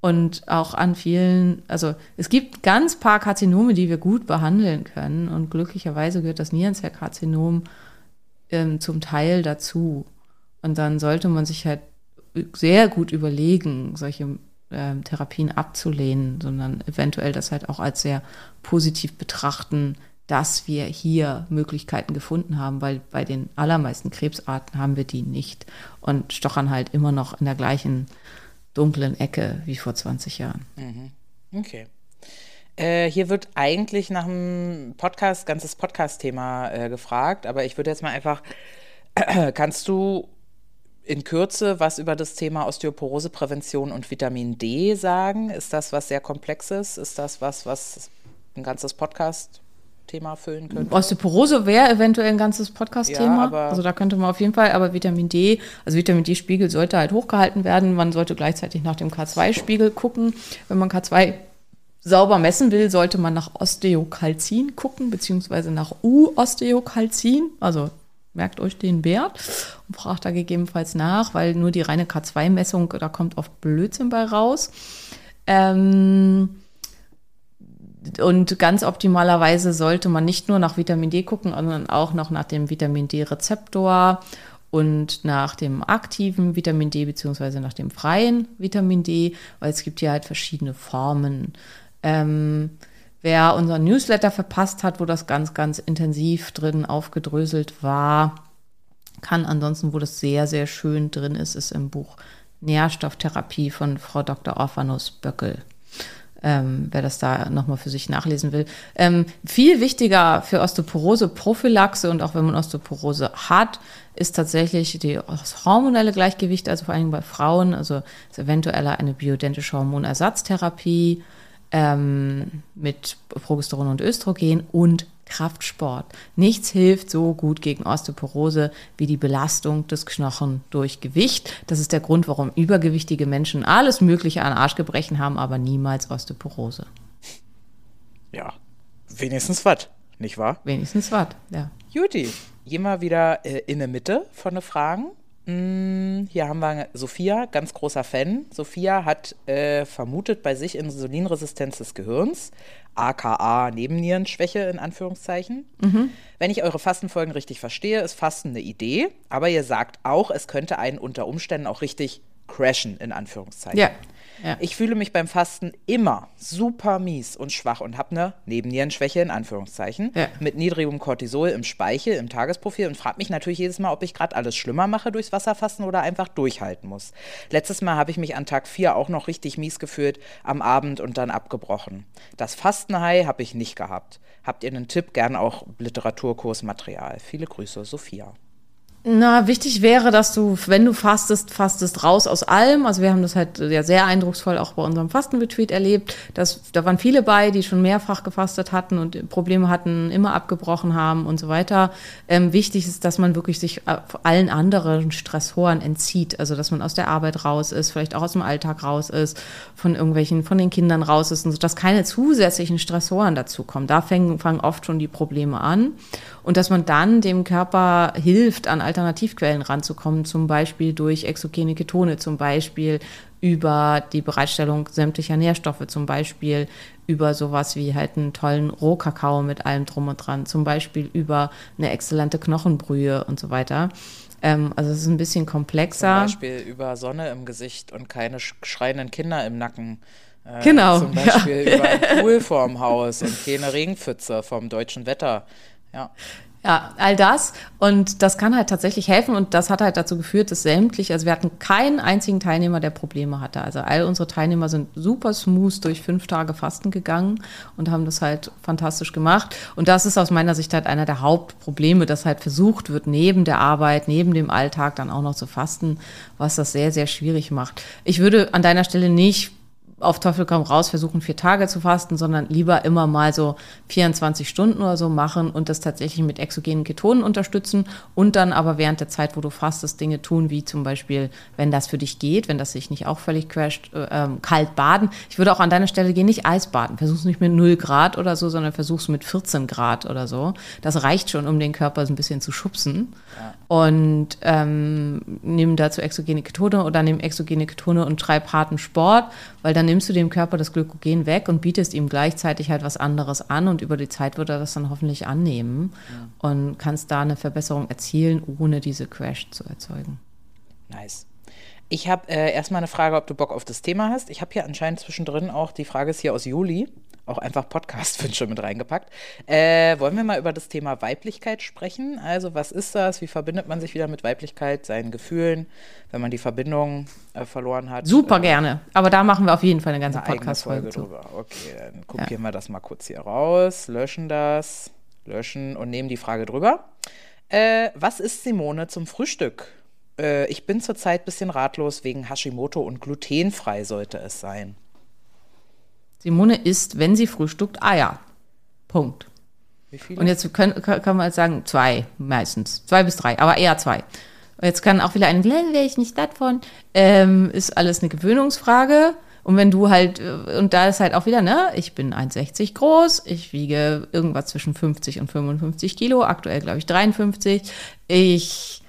Speaker 1: Und auch an vielen, also es gibt ganz paar Karzinome, die wir gut behandeln können. Und glücklicherweise gehört das Nierenzellkarzinom ähm, zum Teil dazu. Und dann sollte man sich halt sehr gut überlegen, solche ähm, Therapien abzulehnen, sondern eventuell das halt auch als sehr positiv betrachten, dass wir hier Möglichkeiten gefunden haben, weil bei den allermeisten Krebsarten haben wir die nicht und stochern halt immer noch in der gleichen dunklen Ecke wie vor 20 Jahren.
Speaker 2: Okay. Äh, hier wird eigentlich nach dem Podcast, ganzes Podcast-Thema äh, gefragt, aber ich würde jetzt mal einfach, kannst du in Kürze was über das Thema Osteoporoseprävention und Vitamin D sagen? Ist das was sehr Komplexes? Ist das was, was ein ganzes Podcast-Thema füllen könnte?
Speaker 1: Osteoporose wäre eventuell ein ganzes Podcast-Thema.
Speaker 2: Ja,
Speaker 1: also da könnte man auf jeden Fall, aber Vitamin D, also Vitamin D-Spiegel sollte halt hochgehalten werden. Man sollte gleichzeitig nach dem K2-Spiegel gucken. Wenn man K2 sauber messen will, sollte man nach Osteokalzin gucken, beziehungsweise nach U-Osteokalzin. Also merkt euch den Wert und fragt da gegebenenfalls nach, weil nur die reine K2-Messung, da kommt oft Blödsinn bei raus. Ähm, und ganz optimalerweise sollte man nicht nur nach Vitamin D gucken, sondern auch noch nach dem Vitamin D-Rezeptor und nach dem aktiven Vitamin D beziehungsweise nach dem freien Vitamin D, weil es gibt hier halt verschiedene Formen. Ähm, wer unseren Newsletter verpasst hat, wo das ganz, ganz intensiv drin aufgedröselt war, kann ansonsten, wo das sehr, sehr schön drin ist, ist im Buch Nährstofftherapie von Frau Dr. Orphanus Böckel. Ähm, wer das da nochmal für sich nachlesen will. Ähm, viel wichtiger für Osteoporose-Prophylaxe und auch wenn man Osteoporose hat, ist tatsächlich die, das hormonelle Gleichgewicht, also vor allem bei Frauen, also ist eventuell eine bioidentische Hormonersatztherapie ähm, mit Progesteron und Östrogen und Kraftsport. Nichts hilft so gut gegen Osteoporose wie die Belastung des Knochen durch Gewicht. Das ist der Grund, warum übergewichtige Menschen alles Mögliche an Arschgebrechen haben, aber niemals Osteoporose.
Speaker 2: Ja, wenigstens was, nicht wahr?
Speaker 1: Wenigstens was, ja.
Speaker 2: Juti, wir wieder äh, in der Mitte von den Fragen. Mm, hier haben wir Sophia, ganz großer Fan. Sophia hat äh, vermutet bei sich Insulinresistenz des Gehirns, aka Nebennierenschwäche in Anführungszeichen. Wenn ich eure Fastenfolgen richtig verstehe, ist Fasten eine Idee, aber ihr sagt auch, es könnte einen unter Umständen auch richtig crashen in Anführungszeichen.
Speaker 1: Ja. Ja.
Speaker 2: Ich fühle mich beim Fasten immer super mies und schwach und habe eine Nebennierenschwäche in Anführungszeichen
Speaker 1: Ja.
Speaker 2: mit niedrigem Cortisol im Speichel, im Tagesprofil und frage mich natürlich jedes Mal, ob ich gerade alles schlimmer mache durchs Wasserfasten oder einfach durchhalten muss. Letztes Mal habe ich mich an Tag 4 auch noch richtig mies gefühlt am Abend und dann abgebrochen. Das Fastenhai habe ich nicht gehabt. Habt ihr einen Tipp? Gern auch Literaturkursmaterial. Viele Grüße, Sophia.
Speaker 1: Na, wichtig wäre, dass du, wenn du fastest, fastest raus aus allem. Also wir haben das halt ja sehr eindrucksvoll auch bei unserem Fastenretreat erlebt. Dass, da waren viele bei, die schon mehrfach gefastet hatten und Probleme hatten, immer abgebrochen haben und so weiter. Ähm, wichtig ist, dass man wirklich sich äh, allen anderen Stressoren entzieht. Also dass man aus der Arbeit raus ist, vielleicht auch aus dem Alltag raus ist, von irgendwelchen, von den Kindern raus ist und so, dass keine zusätzlichen Stressoren dazukommen. Da fangen, fangen oft schon die Probleme an. Und dass man dann dem Körper hilft, an Alternativquellen ranzukommen, zum Beispiel durch exogene Ketone, zum Beispiel über die Bereitstellung sämtlicher Nährstoffe, zum Beispiel über sowas wie halt einen tollen Rohkakao mit allem drum und dran, zum Beispiel über eine exzellente Knochenbrühe und so weiter. Ähm, also es ist ein bisschen
Speaker 2: Zum
Speaker 1: komplexer.
Speaker 2: Beispiel über Sonne im Gesicht und keine sch schreienden Kinder im Nacken. Äh,
Speaker 1: Genau,
Speaker 2: Zum Beispiel über einen Pool vorm Haus und keine Regenpfütze vom deutschen Wetter. Ja.
Speaker 1: Ja, all das. Und das kann halt tatsächlich helfen. Und das hat halt dazu geführt, dass sämtlich, also wir hatten keinen einzigen Teilnehmer, der Probleme hatte. Also all unsere Teilnehmer sind super smooth durch fünf Tage Fasten gegangen und haben das halt fantastisch gemacht. Und das ist aus meiner Sicht halt einer der Hauptprobleme, dass halt versucht wird, neben der Arbeit, neben dem Alltag dann auch noch zu fasten, was das sehr, sehr schwierig macht. Ich würde an deiner Stelle nicht auf Teufel komm raus versuchen, vier Tage zu fasten, sondern lieber immer mal so 24 Stunden oder so machen und das tatsächlich mit exogenen Ketonen unterstützen und dann aber während der Zeit, wo du fastest, Dinge tun, wie zum Beispiel, wenn das für dich geht, wenn das sich nicht auch völlig crasht, äh, ähm, kalt baden. Ich würde auch an deiner Stelle gehen, nicht Eisbaden. Versuch's nicht mit 0 Grad oder so, sondern versuch's mit 14 Grad oder so. Das reicht schon, um den Körper so ein bisschen zu schubsen. Und ähm, nimm dazu exogene Ketone oder nimm exogene Ketone und treib harten Sport, weil dann nimmst du dem Körper das Glykogen weg und bietest ihm gleichzeitig halt was anderes an und über die Zeit wird er das dann hoffentlich annehmen und kannst da eine Verbesserung erzielen, ohne diese Crash zu erzeugen.
Speaker 2: Nice. Ich habe äh, erstmal eine Frage, ob du Bock auf das Thema hast. Ich habe hier anscheinend zwischendrin auch, die Frage ist hier aus Juli, auch einfach Podcast-Wünsche mit reingepackt. Äh, wollen wir mal über das Thema Weiblichkeit sprechen? Also, was ist das? Wie verbindet man sich wieder mit Weiblichkeit, seinen Gefühlen, wenn man die Verbindung äh, verloren hat?
Speaker 1: Super
Speaker 2: Äh,
Speaker 1: gerne. Aber da machen wir auf jeden Fall eine ganze Podcast-Folge
Speaker 2: drüber. Okay, dann kopieren wir das mal kurz hier raus, löschen das, löschen und nehmen die Frage drüber. Äh, was isst Simone zum Frühstück? Äh, ich bin zurzeit ein bisschen ratlos wegen Hashimoto und glutenfrei sollte es sein.
Speaker 1: Simone isst, wenn sie frühstückt, Eier. Punkt.
Speaker 2: Wie viele?
Speaker 1: Und jetzt können, kann kann man jetzt sagen, zwei meistens. Zwei bis drei, aber eher zwei. Und Jetzt kann auch wieder ein, wäre ich nicht davon, ähm, ist alles eine Gewöhnungsfrage. Und wenn du halt, äh, und da ist halt auch wieder, ne, ich bin 1,60 groß, ich wiege irgendwas zwischen 50 und 55 Kilo, aktuell glaube ich 53. Ich,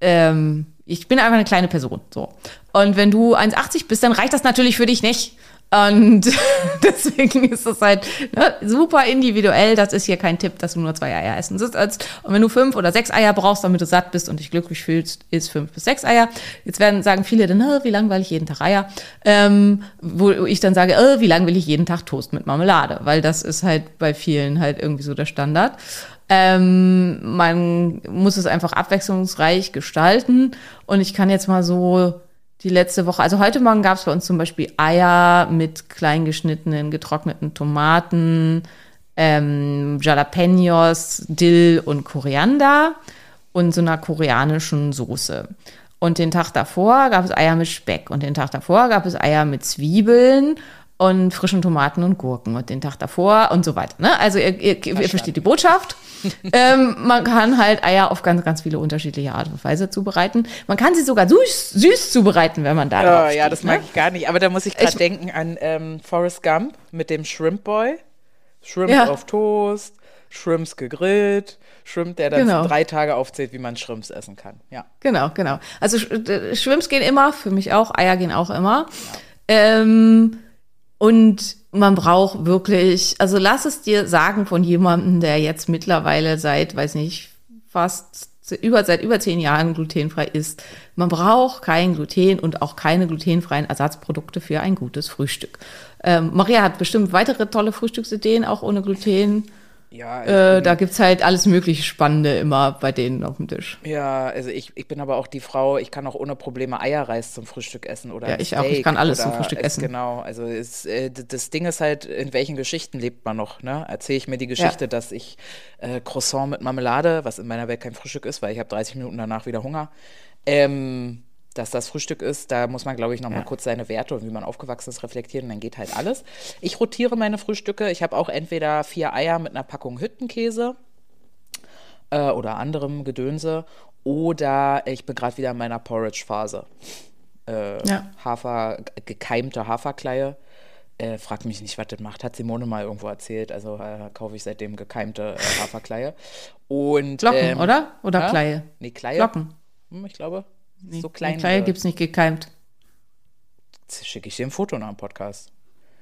Speaker 1: ähm, ich bin einfach eine kleine Person, so. Und wenn du 1,80 bist, dann reicht das natürlich für dich nicht. Und deswegen ist es halt ne, super individuell. Das ist hier kein Tipp, dass du nur zwei Eier essen sollst. Und wenn du fünf oder sechs Eier brauchst, damit du satt bist und dich glücklich fühlst, ist fünf bis sechs Eier. Jetzt werden sagen viele dann, "Äh, wie langweilig jeden Tag Eier. Ähm, wo ich dann sage, äh, wie lang will ich jeden Tag Toast mit Marmelade? Weil das ist halt bei vielen halt irgendwie so der Standard. Ähm, man muss es einfach abwechslungsreich gestalten. Und ich kann jetzt mal so die letzte Woche, also heute Morgen gab es bei uns zum Beispiel Eier mit klein geschnittenen, getrockneten Tomaten, ähm, Jalapenos, Dill und Koriander und so einer koreanischen Soße. Und den Tag davor gab es Eier mit Speck und den Tag davor gab es Eier mit Zwiebeln und frischen Tomaten und Gurken und den Tag davor und so weiter. Ne? Also ihr, ihr, ihr versteht die Botschaft. ähm, man kann halt Eier auf ganz, ganz viele unterschiedliche Art und Weise zubereiten. Man kann sie sogar süß, süß zubereiten, wenn man da
Speaker 2: Ja,
Speaker 1: drauf
Speaker 2: ja,
Speaker 1: steht,
Speaker 2: das
Speaker 1: ne?
Speaker 2: mag ich gar nicht. Aber da muss ich gerade denken an ähm, Forrest Gump mit dem Shrimp Boy. Shrimp
Speaker 1: Ja.
Speaker 2: auf Toast, Shrimps gegrillt, Shrimp, der dann
Speaker 1: Genau.
Speaker 2: drei Tage aufzählt, wie man Shrimps essen kann. Ja.
Speaker 1: Genau, genau. Also Sch- äh, Schwimms gehen immer, für mich auch, Eier gehen auch immer. Ähm, und man braucht wirklich, also lass es dir sagen von jemandem, der jetzt mittlerweile seit, weiß nicht, fast über, seit über zehn Jahren glutenfrei ist. Man braucht kein Gluten und auch keine glutenfreien Ersatzprodukte für ein gutes Frühstück. Ähm, Maria hat bestimmt weitere tolle Frühstücksideen, auch ohne Gluten.
Speaker 2: Ja,
Speaker 1: Äh, da gibt's halt alles mögliche Spannende immer bei denen auf dem Tisch.
Speaker 2: ja, also ich, ich bin aber auch die Frau, ich kann auch ohne Probleme Eierreis zum Frühstück essen oder
Speaker 1: Ja, ich auch. Ich
Speaker 2: Steak
Speaker 1: kann alles zum Frühstück
Speaker 2: es-
Speaker 1: essen.
Speaker 2: Genau, also es, äh, das Ding ist halt, in welchen Geschichten lebt man noch? Ne? Erzähle ich mir die Geschichte, dass ich äh, Croissant mit Marmelade, was in meiner Welt kein Frühstück ist, weil ich habe 30 Minuten danach wieder Hunger, ähm, dass das Frühstück ist, da muss man, glaube ich, noch mal kurz seine Werte und wie man aufgewachsen ist reflektieren und dann geht halt alles. Ich rotiere meine Frühstücke. Ich habe auch entweder vier Eier mit einer Packung Hüttenkäse äh, oder anderem Gedönse oder ich bin gerade wieder in meiner Porridge-Phase. Äh,
Speaker 1: Ja.
Speaker 2: Hafer, gekeimte Haferkleie. Äh, frag mich nicht, was das macht. Hat Simone mal irgendwo erzählt. Also äh, kaufe ich seitdem gekeimte äh, Haferkleie. Und,
Speaker 1: Glocken,
Speaker 2: ähm,
Speaker 1: oder? Oder
Speaker 2: ja?
Speaker 1: Kleie?
Speaker 2: Nee, Kleie.
Speaker 1: Glocken.
Speaker 2: Hm, ich glaube.
Speaker 1: Nee,
Speaker 2: so klein.
Speaker 1: Kleie
Speaker 2: äh,
Speaker 1: gibt's nicht gekeimt.
Speaker 2: Schicke ich dir ein Foto nach dem Podcast.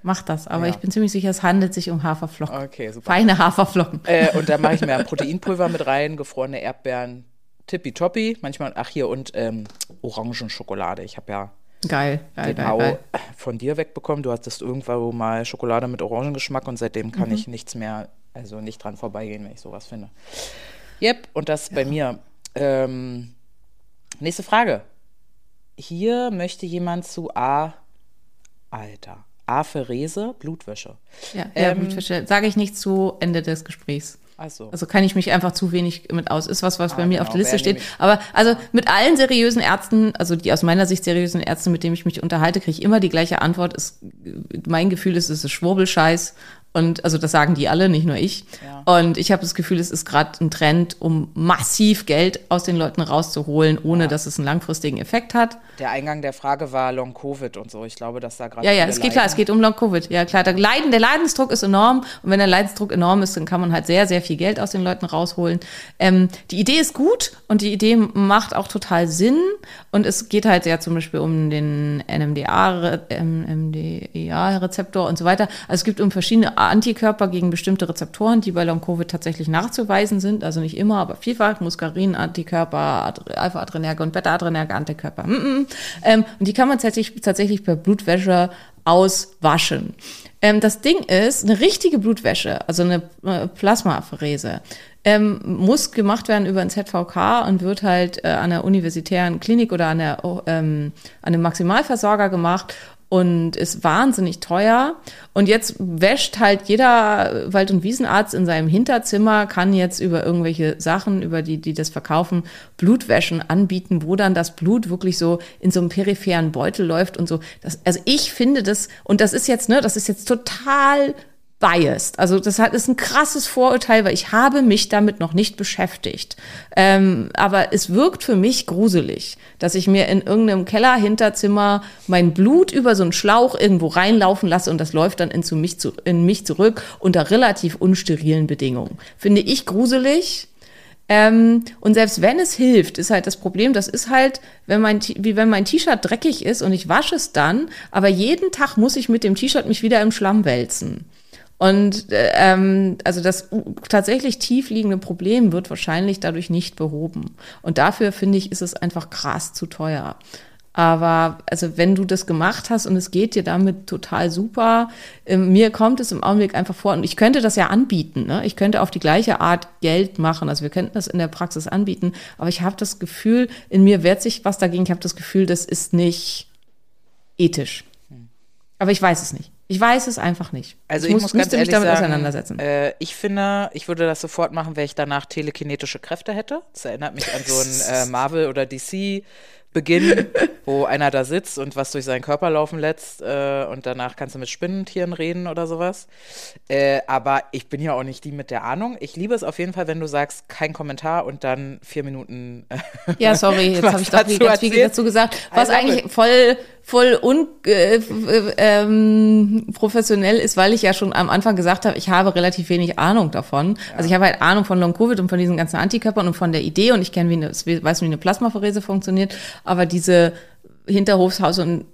Speaker 1: Mach das, aber
Speaker 2: Ja.
Speaker 1: ich bin ziemlich sicher, es handelt sich um Haferflocken.
Speaker 2: Okay, super.
Speaker 1: Feine Haferflocken.
Speaker 2: Äh, und da mache ich mir Proteinpulver mit rein, gefrorene Erdbeeren, tippitoppi, manchmal, ach hier, und ähm, Orangenschokolade. Ich habe ja
Speaker 1: Geil, geil,
Speaker 2: den
Speaker 1: geil,
Speaker 2: Hau
Speaker 1: geil.
Speaker 2: von dir wegbekommen. Du hattest irgendwo mal Schokolade mit Orangengeschmack und seitdem
Speaker 1: Mhm.
Speaker 2: kann ich nichts mehr, also nicht dran vorbeigehen, wenn ich sowas finde. Yep, und das bei mir. Ähm, nächste Frage. Hier möchte jemand zu A. Alter. Apherese, Blutwäsche.
Speaker 1: Ja, ja
Speaker 2: Ähm,
Speaker 1: Blutwäsche. Sage ich nicht zu Ende des Gesprächs.
Speaker 2: Also,
Speaker 1: Also kann ich mich einfach zu wenig mit aus. Ist was, was bei mir auf
Speaker 2: genau,
Speaker 1: der Liste steht. Aber also mit allen seriösen Ärzten, also die aus meiner Sicht seriösen Ärzten, mit denen ich mich unterhalte, kriege ich immer die gleiche Antwort. Ist, mein Gefühl ist, es ist Schwurbelscheiß. Und also das sagen die alle, nicht nur ich.
Speaker 2: Ja.
Speaker 1: Und ich habe das Gefühl, es ist gerade ein Trend, um massiv Geld aus den Leuten rauszuholen, ohne dass es einen langfristigen Effekt hat.
Speaker 2: der Eingang der Frage war Long Covid und so. Ich glaube, dass da gerade.
Speaker 1: Ja, ja, es geht klar,
Speaker 2: leiden.
Speaker 1: es geht um Long-Covid. Ja, klar, der, Leiden, der Leidensdruck ist enorm. Und wenn der Leidensdruck enorm ist, dann kann man halt sehr, sehr viel Geld aus den Leuten rausholen. Ähm, die Idee ist gut und die Idee macht auch total Sinn. Und es geht halt ja zum Beispiel um den NMDA, NMDA-Rezeptor und so weiter. Also es gibt um verschiedene Antikörper gegen bestimmte Rezeptoren, die bei Long-Covid tatsächlich nachzuweisen sind. Also nicht immer, aber vielfach. Muskarin-Antikörper, Adre- Alpha-Adrenerge und Beta-Adrenerge-Antikörper. Mm -mm. Ähm, und die kann man tatsächlich, tatsächlich per Blutwäsche auswaschen. Ähm, das Ding ist, eine richtige Blutwäsche, also eine äh, Plasmapherese, ähm, muss gemacht werden über ein ZVK und wird halt äh, an der universitären Klinik oder an, der, oh, ähm, an einem Maximalversorger gemacht. Und ist wahnsinnig teuer. Und jetzt wäscht halt jeder Wald- und Wiesenarzt in seinem Hinterzimmer, kann jetzt über irgendwelche Sachen, über die, die das verkaufen, Blutwäschen anbieten, wo dann das Blut wirklich so in so einem peripheren Beutel läuft und so. Das, also ich finde das, und das ist jetzt, ne, das ist jetzt total biased. Also das hat, ist ein krasses Vorurteil, weil ich habe mich damit noch nicht beschäftigt. Ähm, aber es wirkt für mich gruselig, dass ich mir in irgendeinem Keller-Hinterzimmer mein Blut über so einen Schlauch irgendwo reinlaufen lasse und das läuft dann in, zu mich, zu, in mich zurück unter relativ unsterilen Bedingungen. Finde ich gruselig. Ähm, und selbst wenn es hilft, ist halt das Problem, das ist halt, wenn mein, wie wenn mein T-Shirt dreckig ist und ich wasche es dann, aber jeden Tag muss ich mit dem T-Shirt mich wieder im Schlamm wälzen. Und äh, ähm, also das tatsächlich tief liegende Problem wird wahrscheinlich dadurch nicht behoben. Und dafür finde ich, ist es einfach krass zu teuer. Aber also wenn du das gemacht hast und es geht dir damit total super, ähm, mir kommt es im Augenblick einfach vor, und ich könnte das ja anbieten, ne? ich könnte auf die gleiche Art Geld machen, also wir könnten das in der Praxis anbieten, aber ich habe das Gefühl, in mir wehrt sich was dagegen, ich habe das Gefühl, das ist nicht ethisch. Aber ich weiß es nicht. Ich weiß es einfach nicht.
Speaker 2: Also ich, muss, ganz
Speaker 1: müsste mich
Speaker 2: ehrlich
Speaker 1: damit
Speaker 2: sagen,
Speaker 1: auseinandersetzen.
Speaker 2: Äh, ich finde, ich würde das sofort machen, wenn ich danach telekinetische Kräfte hätte. Das erinnert mich an so ein äh, Marvel oder DC Beginn, wo einer da sitzt und was durch seinen Körper laufen lässt äh, und danach kannst du mit Spinnentieren reden oder sowas. Äh, aber ich bin ja auch nicht die mit der Ahnung. Ich liebe es auf jeden Fall, wenn du sagst, kein Kommentar und dann vier Minuten. äh,
Speaker 1: Ja, sorry, jetzt habe ich doch
Speaker 2: dazu
Speaker 1: ganz viel dazu gesagt, was eigentlich
Speaker 2: it.
Speaker 1: voll voll un, äh, f- ähm, professionell ist, weil ich ja schon am Anfang gesagt habe, ich habe relativ wenig Ahnung davon. Also ich habe halt Ahnung von Long Covid und von diesen ganzen Antikörpern und von der Idee und ich kenne wie eine, weiß wie eine Plasmapherese funktioniert, aber diese Hinterhofshaus und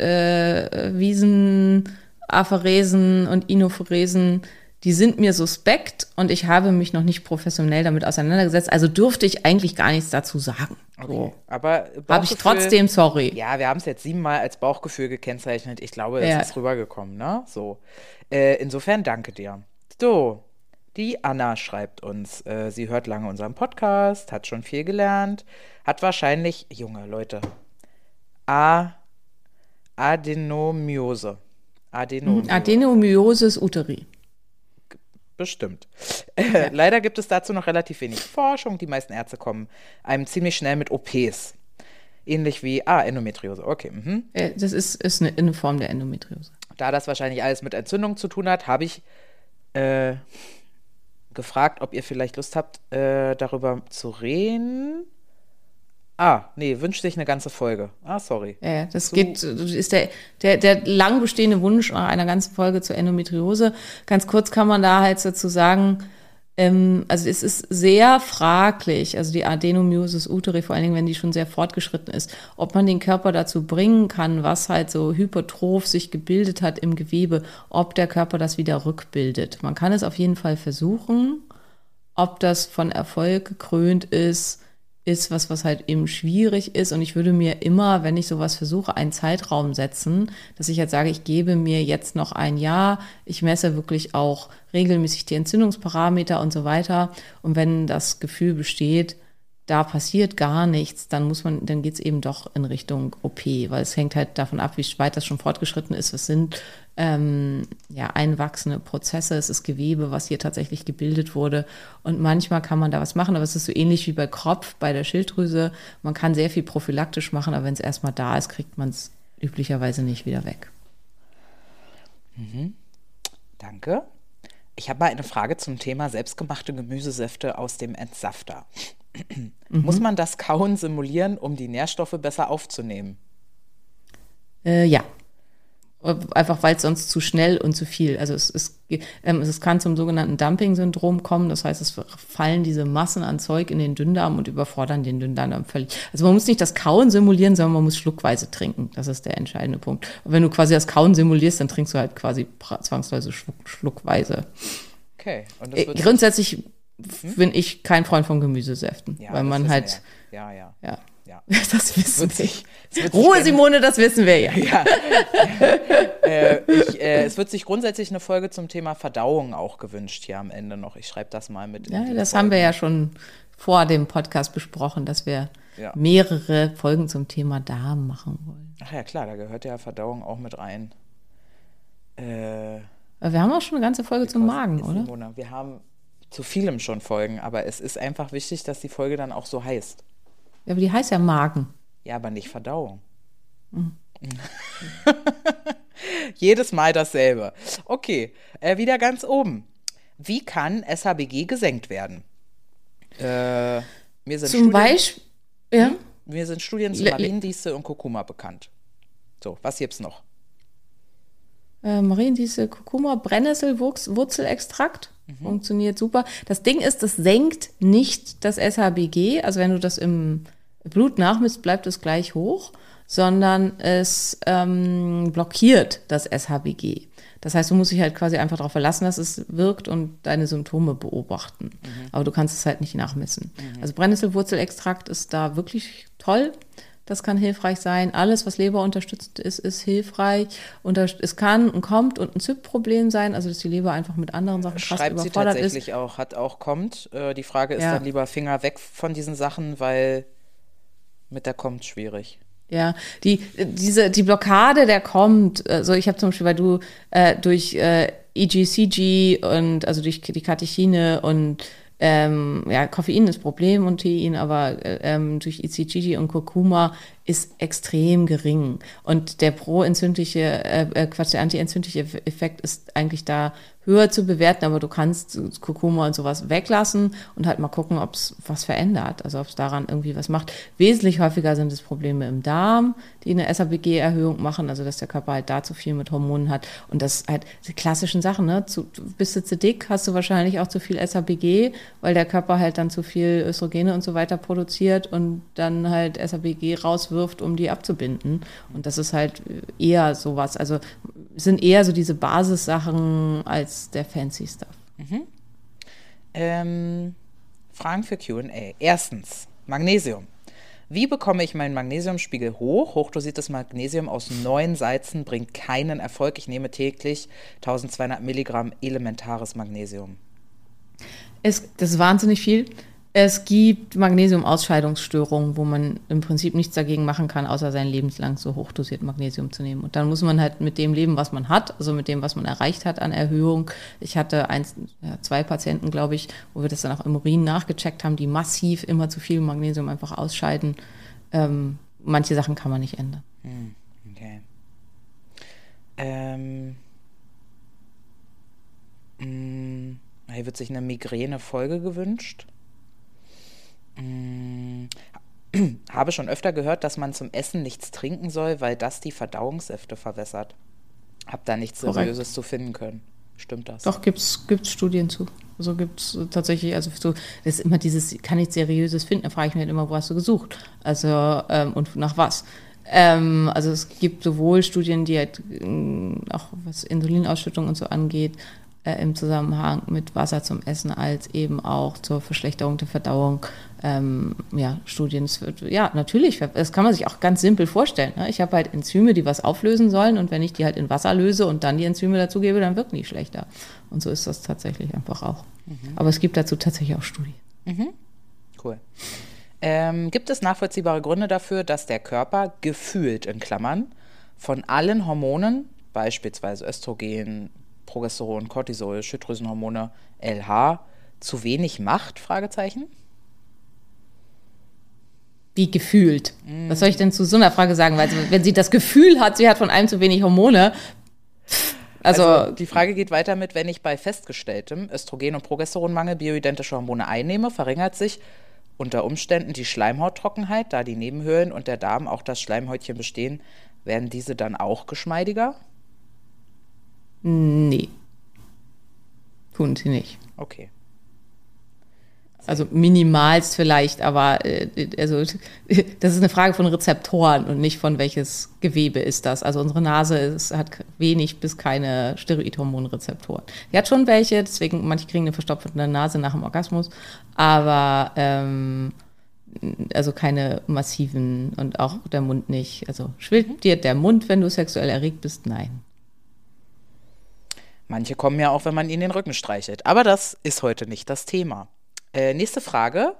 Speaker 1: äh, Wiesenapheresen und Inopheresen, die sind mir suspekt und ich habe mich noch nicht professionell damit auseinandergesetzt. Also dürfte ich eigentlich gar nichts dazu sagen. So.
Speaker 2: Aber
Speaker 1: Habe ich trotzdem, sorry.
Speaker 2: Ja, wir haben es jetzt siebenmal als Bauchgefühl gekennzeichnet. Ich glaube, es
Speaker 1: Ja.
Speaker 2: ist rübergekommen, ne? So. Äh, insofern danke dir. So, die Anna schreibt uns, äh, sie hört lange unseren Podcast, hat schon viel gelernt, hat wahrscheinlich, junge Leute, A Adenomiose. Adenomiose.
Speaker 1: Adenomyosis uteri.
Speaker 2: Bestimmt. Äh, Leider gibt es dazu noch relativ wenig Forschung. Die meisten Ärzte kommen einem ziemlich schnell mit OPs. Ähnlich wie, ah, Endometriose. Okay. Mhm.
Speaker 1: Äh, Das ist, ist eine, eine Form der Endometriose.
Speaker 2: Da das wahrscheinlich alles mit Entzündung zu tun hat, habe ich äh, gefragt, ob ihr vielleicht Lust habt, äh, darüber zu reden. Ah, nee, wünscht sich eine ganze Folge. Ah, sorry.
Speaker 1: Ja, das geht, ist der, der, der lang bestehende Wunsch nach einer ganzen Folge zur Endometriose. Ganz kurz kann man da halt dazu sagen, ähm, also es ist sehr fraglich, also die Adenomyosis uteri, vor allen Dingen, wenn die schon sehr fortgeschritten ist, ob man den Körper dazu bringen kann, was halt so hypertroph sich gebildet hat im Gewebe, ob der Körper das wieder rückbildet. Man kann es auf jeden Fall versuchen. Ob das von Erfolg gekrönt ist, ist was, was halt eben schwierig ist. Und ich würde mir immer, wenn ich sowas versuche, einen Zeitraum setzen, dass ich jetzt sage, ich gebe mir jetzt noch ein Jahr, ich messe wirklich auch regelmäßig die Entzündungsparameter und so weiter. Und wenn das Gefühl besteht, da passiert gar nichts, dann muss man, dann geht's eben doch in Richtung OP, weil es hängt halt davon ab, wie weit das schon fortgeschritten ist. Es sind ähm, ja einwachsende Prozesse, es ist Gewebe, was hier tatsächlich gebildet wurde. Und manchmal kann man da was machen, aber es ist so ähnlich wie bei Kropf, bei der Schilddrüse. Man kann sehr viel prophylaktisch machen, aber wenn es erstmal da ist, kriegt man es üblicherweise nicht wieder weg.
Speaker 2: Danke. Ich habe mal eine Frage zum Thema selbstgemachte Gemüsesäfte aus dem Entsafter. Muss man das Kauen simulieren, um die Nährstoffe besser aufzunehmen?
Speaker 1: Äh, ja. Einfach weil es sonst zu schnell und zu viel. Also es, es, ähm, es kann zum sogenannten Dumping-Syndrom kommen. Das heißt, es fallen diese Massen an Zeug in den Dünndarm und überfordern den Dünndarm völlig. Also man muss nicht das Kauen simulieren, sondern man muss schluckweise trinken. Das ist der entscheidende Punkt. Und wenn du quasi das Kauen simulierst, dann trinkst du halt quasi zwangsweise schluck, schluckweise.
Speaker 2: Okay. Und das
Speaker 1: Äh, grundsätzlich bin ich kein Freund von Gemüsesäften,
Speaker 2: Ja,
Speaker 1: weil man halt,
Speaker 2: ja. ja,
Speaker 1: ja. das wissen wir. Ruhe, Simone, das wissen wir ja.
Speaker 2: äh, ich, äh, es wird sich grundsätzlich eine Folge zum Thema Verdauung auch gewünscht hier am Ende noch. Ich schreibe das mal mit. in
Speaker 1: Ja, das
Speaker 2: Folge.
Speaker 1: haben wir ja schon vor dem Podcast besprochen, dass wir
Speaker 2: Ja.
Speaker 1: mehrere Folgen zum Thema Darm machen wollen.
Speaker 2: Ach ja, klar, da gehört ja Verdauung auch mit rein. Äh,
Speaker 1: wir haben auch schon eine ganze Folge zum Magen, oder?
Speaker 2: Simona? Wir haben zu vielem schon Folgen, aber es ist einfach wichtig, dass die Folge dann auch so heißt.
Speaker 1: Ja, aber die heißt ja Magen.
Speaker 2: Ja, aber nicht Verdauung.
Speaker 1: Mhm.
Speaker 2: Jedes Mal dasselbe. Okay, äh, wieder ganz oben. Wie kann SHBG gesenkt werden? Äh, mir, sind
Speaker 1: Zum
Speaker 2: Studien,
Speaker 1: Beispiel, ja,
Speaker 2: mir sind Studien zu Mariendistel und Kurkuma bekannt. So, was gibt's noch?
Speaker 1: äh, Mariendiese, Kurkuma, Brennnesselwurzelextrakt. Funktioniert super. Das Ding ist, das senkt nicht das SHBG. Also wenn du das im Blut nachmisst, bleibt es gleich hoch, sondern es ähm, blockiert das SHBG. Das heißt, du musst dich halt quasi einfach darauf verlassen, dass es wirkt und deine Symptome beobachten. Aber du kannst es halt nicht nachmessen. Also Brennnesselwurzelextrakt ist da wirklich toll. Das kann hilfreich sein. Alles, was Leber unterstützt ist, ist hilfreich. Und es kann und kommt und ein ZYP-Problem sein, also dass die Leber einfach mit anderen Sachen krass
Speaker 2: Schreibt sie
Speaker 1: überfordert ist.
Speaker 2: tatsächlich auch, hat auch kommt. Äh, die Frage ist
Speaker 1: Ja.
Speaker 2: dann lieber Finger weg von diesen Sachen, weil mit der kommt schwierig.
Speaker 1: Ja, die, diese, die Blockade, der kommt, also ich habe zum Beispiel, weil du äh, durch äh, EGCG und also durch die Katechine und ähm, ja, Koffein ist Problem und Tein, aber äh, ähm, durch ECGG und Kurkuma ist extrem gering. Und der pro-entzündliche, äh, äh, Quatsch, der anti-entzündliche Effekt ist eigentlich da höher zu bewerten, aber du kannst Kurkuma und sowas weglassen und halt mal gucken, ob es was verändert, also ob es daran irgendwie was macht. Wesentlich häufiger sind es Probleme im Darm, die eine SABG-Erhöhung machen, also dass der Körper halt da zu viel mit Hormonen hat und das halt die klassischen Sachen, ne? Zu, bist du zu dick, hast du wahrscheinlich auch zu viel SABG, weil der Körper halt dann zu viel Östrogene und so weiter produziert und dann halt SABG rauswirft, um die abzubinden und das ist halt eher sowas, also sind eher so diese Basissachen als der fancy Stuff.
Speaker 2: Ähm, Fragen für QA. Erstens, Magnesium. Wie bekomme ich meinen Magnesiumspiegel hoch? Hochdosiertes Magnesium aus neun Salzen bringt keinen Erfolg. Ich nehme täglich 1200 Milligramm elementares Magnesium.
Speaker 1: Es, das ist wahnsinnig viel. Es gibt Magnesiumausscheidungsstörungen, wo man im Prinzip nichts dagegen machen kann, außer sein lebenslang so hochdosiert Magnesium zu nehmen. Und dann muss man halt mit dem leben, was man hat, also mit dem, was man erreicht hat an Erhöhung. Ich hatte eins, zwei Patienten, glaube ich, wo wir das dann auch im Urin nachgecheckt haben, die massiv immer zu viel Magnesium einfach ausscheiden. Ähm, manche Sachen kann man nicht ändern.
Speaker 2: Okay. Ähm, mh, hier wird sich eine Migräne-Folge gewünscht. Mm, Habe schon öfter gehört, dass man zum Essen nichts trinken soll, weil das die Verdauungssäfte verwässert. Hab da nichts
Speaker 1: Korrekt.
Speaker 2: Seriöses zu finden können. Stimmt das?
Speaker 1: Doch, gibt's gibt's Studien zu. Also gibt's tatsächlich, also so, das ist immer dieses, kann nichts Seriöses finden, da frage ich mich halt immer, wo hast du gesucht? Also, ähm, und nach was? Ähm, also es gibt sowohl Studien, die halt ähm, auch was Insulinausschüttung und so angeht, äh, im Zusammenhang mit Wasser zum Essen, als eben auch zur Verschlechterung der Verdauung. Ähm, ja, Studien, wird, ja, natürlich, das kann man sich auch ganz simpel vorstellen. Ne? Ich habe halt Enzyme, die was auflösen sollen und wenn ich die halt in Wasser löse und dann die Enzyme dazugebe, dann wirken die schlechter. Und so ist das tatsächlich einfach auch. Aber es gibt dazu tatsächlich auch Studien.
Speaker 2: Cool. Ähm, gibt es nachvollziehbare Gründe dafür, dass der Körper gefühlt in Klammern von allen Hormonen, beispielsweise Östrogen, Progesteron, Cortisol, Schilddrüsenhormone, LH, zu wenig macht? Fragezeichen.
Speaker 1: Wie gefühlt. Was soll ich denn zu so einer Frage sagen? Weil wenn sie das Gefühl hat, sie hat von allem zu wenig Hormone, also,
Speaker 2: Also die Frage geht weiter mit, wenn ich bei festgestelltem Östrogen- und Progesteronmangel bioidentische Hormone einnehme, verringert sich unter Umständen die Schleimhauttrockenheit, da die Nebenhöhlen und der Darm auch das Schleimhäutchen bestehen, werden diese dann auch geschmeidiger?
Speaker 1: nee. Tun sie nicht.
Speaker 2: Okay.
Speaker 1: Also minimalst vielleicht, aber äh, also das ist eine Frage von Rezeptoren und nicht von welches Gewebe ist das. Also unsere Nase ist, hat wenig bis keine Steroidhormonrezeptoren. Die hat schon welche, deswegen manche kriegen eine verstopfte Nase nach dem Orgasmus, aber ähm, also keine massiven und auch der Mund nicht. Also schwillt dir der Mund, wenn du sexuell erregt bist? Nein.
Speaker 2: Manche kommen ja auch, wenn man ihnen den Rücken streichelt. Aber das ist heute nicht das Thema. Äh, nächste Frage.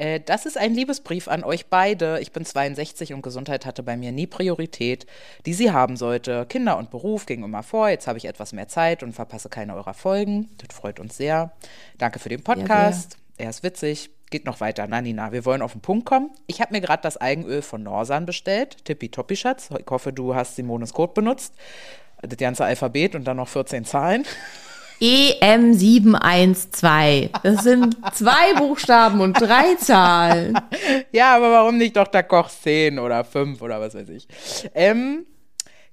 Speaker 2: Äh, das ist ein Liebesbrief an euch beide. Ich bin 62 und Gesundheit hatte bei mir nie Priorität, die sie haben sollte. Kinder und Beruf gingen immer vor. Jetzt habe ich etwas mehr Zeit und verpasse keine eurer Folgen. Das freut uns sehr. Danke für den Podcast. er ist witzig. Geht noch weiter. Na, Nina, wir wollen auf den Punkt kommen. Ich habe mir gerade das Eigenöl von Norsan bestellt. Tippitoppi, Schatz. Ich hoffe, du hast Simones Code benutzt. Das ganze Alphabet und dann noch 14 Zahlen.
Speaker 1: E EM712. Das sind zwei Buchstaben und drei Zahlen.
Speaker 2: Ja, aber warum nicht Dr. Koch 10 oder 5 oder was weiß ich. Ähm,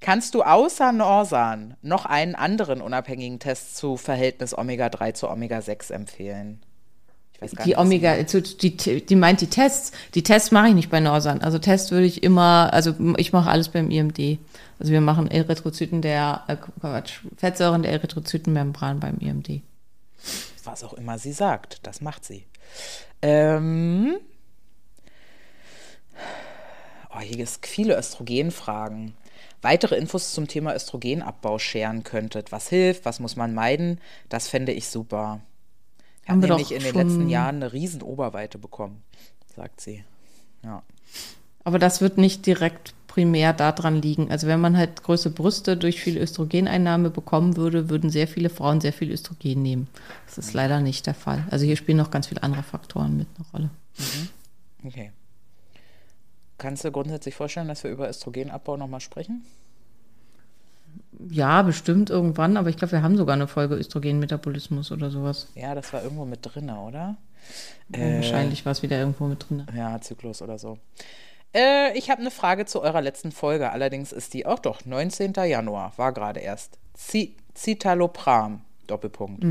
Speaker 2: kannst du außer Norsan noch einen anderen unabhängigen Test zu Verhältnis Omega-3 zu Omega-6 empfehlen?
Speaker 1: Die
Speaker 2: nicht,
Speaker 1: Omega, die, die meint die Tests. Die Tests mache ich nicht bei Norsan. Also Tests würde ich immer, also ich mache alles beim IMD. Also wir machen Erythrozyten der, äh, Quatsch, Fettsäuren der Erythrozytenmembran beim IMD.
Speaker 2: was auch immer sie sagt. Das macht sie. Ähm, oh, hier gibt es viele Östrogenfragen. Weitere Infos zum Thema Östrogenabbau scheren könntet. Was hilft, was muss man meiden? Das fände ich super. Haben
Speaker 1: wir
Speaker 2: nämlich
Speaker 1: doch
Speaker 2: in den letzten Jahren eine riesen Oberweite bekommen, sagt sie. Ja.
Speaker 1: Aber das wird nicht direkt primär daran liegen. Also wenn man halt große Brüste durch viel Östrogeneinnahme bekommen würde, würden sehr viele Frauen sehr viel Östrogen nehmen. Das ist leider nicht der Fall. Also hier spielen noch ganz viele andere Faktoren mit eine Rolle.
Speaker 2: Okay. Kannst du grundsätzlich vorstellen, dass wir über Östrogenabbau nochmal sprechen?
Speaker 1: Ja, bestimmt irgendwann, aber ich glaube, wir haben sogar eine Folge Östrogenmetabolismus oder sowas.
Speaker 2: Ja, das war irgendwo mit drin, oder?
Speaker 1: Wahrscheinlich war es wieder irgendwo mit drin.
Speaker 2: Ja, Zyklus oder so. Äh, ich habe eine Frage zu eurer letzten Folge. Allerdings ist die auch doch 19. Januar, war gerade erst. Zi- Citalopram, Doppelpunkt.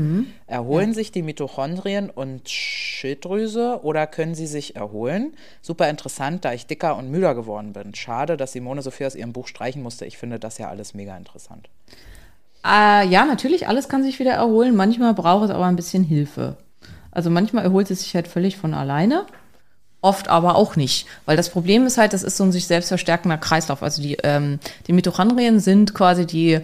Speaker 2: Erholen sich die Mitochondrien und Schilddrüse oder können sie sich erholen? Super interessant, da ich dicker und müder geworden bin. Schade, dass Simone so viel aus ihrem Buch streichen musste. Ich finde das ja alles mega interessant.
Speaker 1: Äh, ja, natürlich, alles kann sich wieder erholen. Manchmal braucht es aber ein bisschen Hilfe. Also manchmal erholt es sich halt völlig von alleine. Oft aber auch nicht. Weil das Problem ist halt, das ist so ein sich selbst verstärkender Kreislauf. Also die, ähm, die Mitochondrien sind quasi die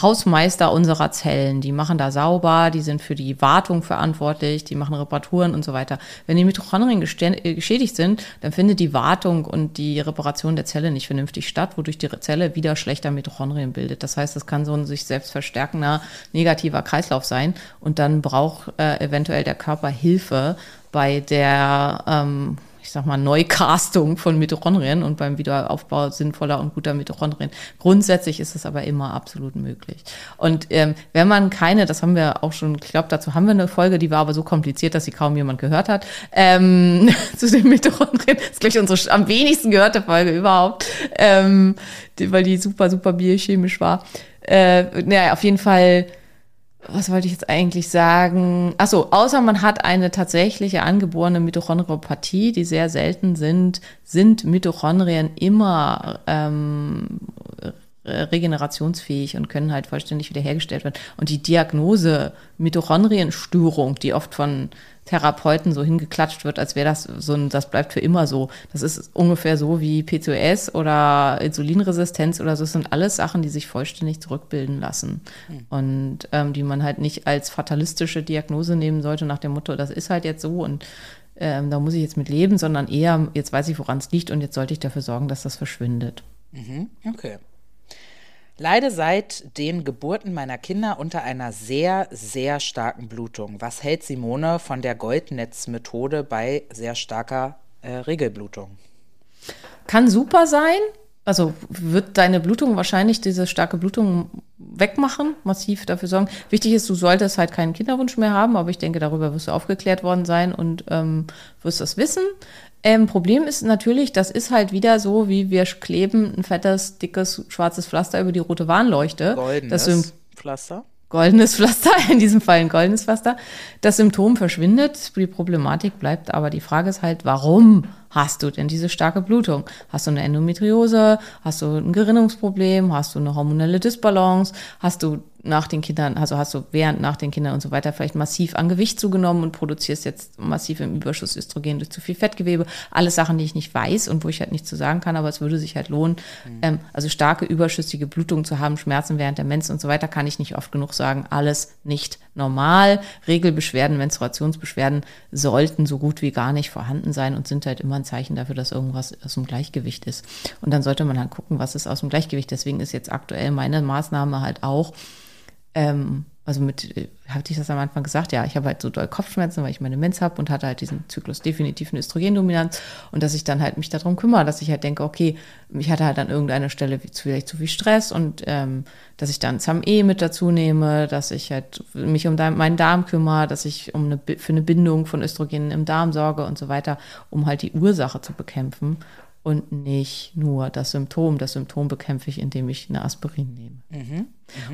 Speaker 1: Hausmeister unserer Zellen. Die machen da sauber, die sind für die Wartung verantwortlich, die machen Reparaturen und so weiter. Wenn die Mitochondrien äh, geschädigt sind, dann findet die Wartung und die Reparation der Zelle nicht vernünftig statt, wodurch die Zelle wieder schlechter Mitochondrien bildet. Das heißt, es kann so ein sich selbst verstärkender negativer Kreislauf sein und dann braucht äh, eventuell der Körper Hilfe bei der ähm, ich sag mal, Neukastung von Mitochondrien und beim Wiederaufbau sinnvoller und guter Mitochondrien. Grundsätzlich ist es aber immer absolut möglich. Und ähm, wenn man keine, das haben wir auch schon, ich glaube, dazu haben wir eine Folge, die war aber so kompliziert, dass sie kaum jemand gehört hat, ähm, zu den Mitochondrien. Das ist gleich unsere sch- am wenigsten gehörte Folge überhaupt, ähm, die, weil die super, super biochemisch war. Äh, naja, auf jeden Fall was wollte ich jetzt eigentlich sagen? Ach so, außer man hat eine tatsächliche angeborene Mitochondriopathie, die sehr selten sind, sind Mitochondrien immer ähm, re- regenerationsfähig und können halt vollständig wiederhergestellt werden. Und die Diagnose Mitochondrienstörung, die oft von Therapeuten so hingeklatscht wird, als wäre das so ein, das bleibt für immer so. Das ist ungefähr so wie PCOS oder Insulinresistenz oder so. Das sind alles Sachen, die sich vollständig zurückbilden lassen. Und ähm, die man halt nicht als fatalistische Diagnose nehmen sollte, nach dem Motto, das ist halt jetzt so und ähm, da muss ich jetzt mit leben, sondern eher, jetzt weiß ich, woran es liegt und jetzt sollte ich dafür sorgen, dass das verschwindet.
Speaker 2: Okay. Leide seit den Geburten meiner Kinder unter einer sehr, sehr starken Blutung. Was hält Simone von der Goldnetzmethode bei sehr starker äh, Regelblutung?
Speaker 1: Kann super sein. Also wird deine Blutung wahrscheinlich diese starke Blutung wegmachen, massiv dafür sorgen. Wichtig ist, du solltest halt keinen Kinderwunsch mehr haben, aber ich denke, darüber wirst du aufgeklärt worden sein und ähm, wirst das wissen. Ähm, Problem ist natürlich, das ist halt wieder so, wie wir kleben ein fettes, dickes, schwarzes Pflaster über die rote Warnleuchte.
Speaker 2: Goldenes Pflaster?
Speaker 1: goldenes Pflaster, in diesem Fall ein goldenes Pflaster. Das Symptom verschwindet, die Problematik bleibt, aber die Frage ist halt, warum hast du denn diese starke Blutung? Hast du eine Endometriose? Hast du ein Gerinnungsproblem? Hast du eine hormonelle Disbalance? Hast du nach den Kindern, also hast du während, nach den Kindern und so weiter vielleicht massiv an Gewicht zugenommen und produzierst jetzt massiv im Überschuss Östrogen durch zu viel Fettgewebe? Alles Sachen, die ich nicht weiß und wo ich halt nichts zu sagen kann, aber es würde sich halt lohnen. Ähm, also starke überschüssige Blutung zu haben, Schmerzen während der Mens und so weiter, kann ich nicht oft genug sagen. Alles nicht normal. Regelbeschwerden, Menstruationsbeschwerden sollten so gut wie gar nicht vorhanden sein und sind halt immer ein Zeichen dafür, dass irgendwas aus dem Gleichgewicht ist. Und dann sollte man halt gucken, was ist aus dem Gleichgewicht. Deswegen ist jetzt aktuell meine Maßnahme halt auch, ähm, also mit, äh, hatte ich das am Anfang gesagt, ja, ich habe halt so doll Kopfschmerzen, weil ich meine Mens habe und hatte halt diesen Zyklus definitiv eine Östrogendominanz und dass ich dann halt mich darum kümmere, dass ich halt denke, okay, ich hatte halt an irgendeiner Stelle vielleicht zu viel Stress und ähm, dass ich dann ZAM-E mit dazu nehme, dass ich halt mich um meinen Darm kümmere, dass ich um eine, für eine Bindung von Östrogenen im Darm sorge und so weiter, um halt die Ursache zu bekämpfen und nicht nur das Symptom. Das Symptom bekämpfe ich, indem ich eine Aspirin nehme.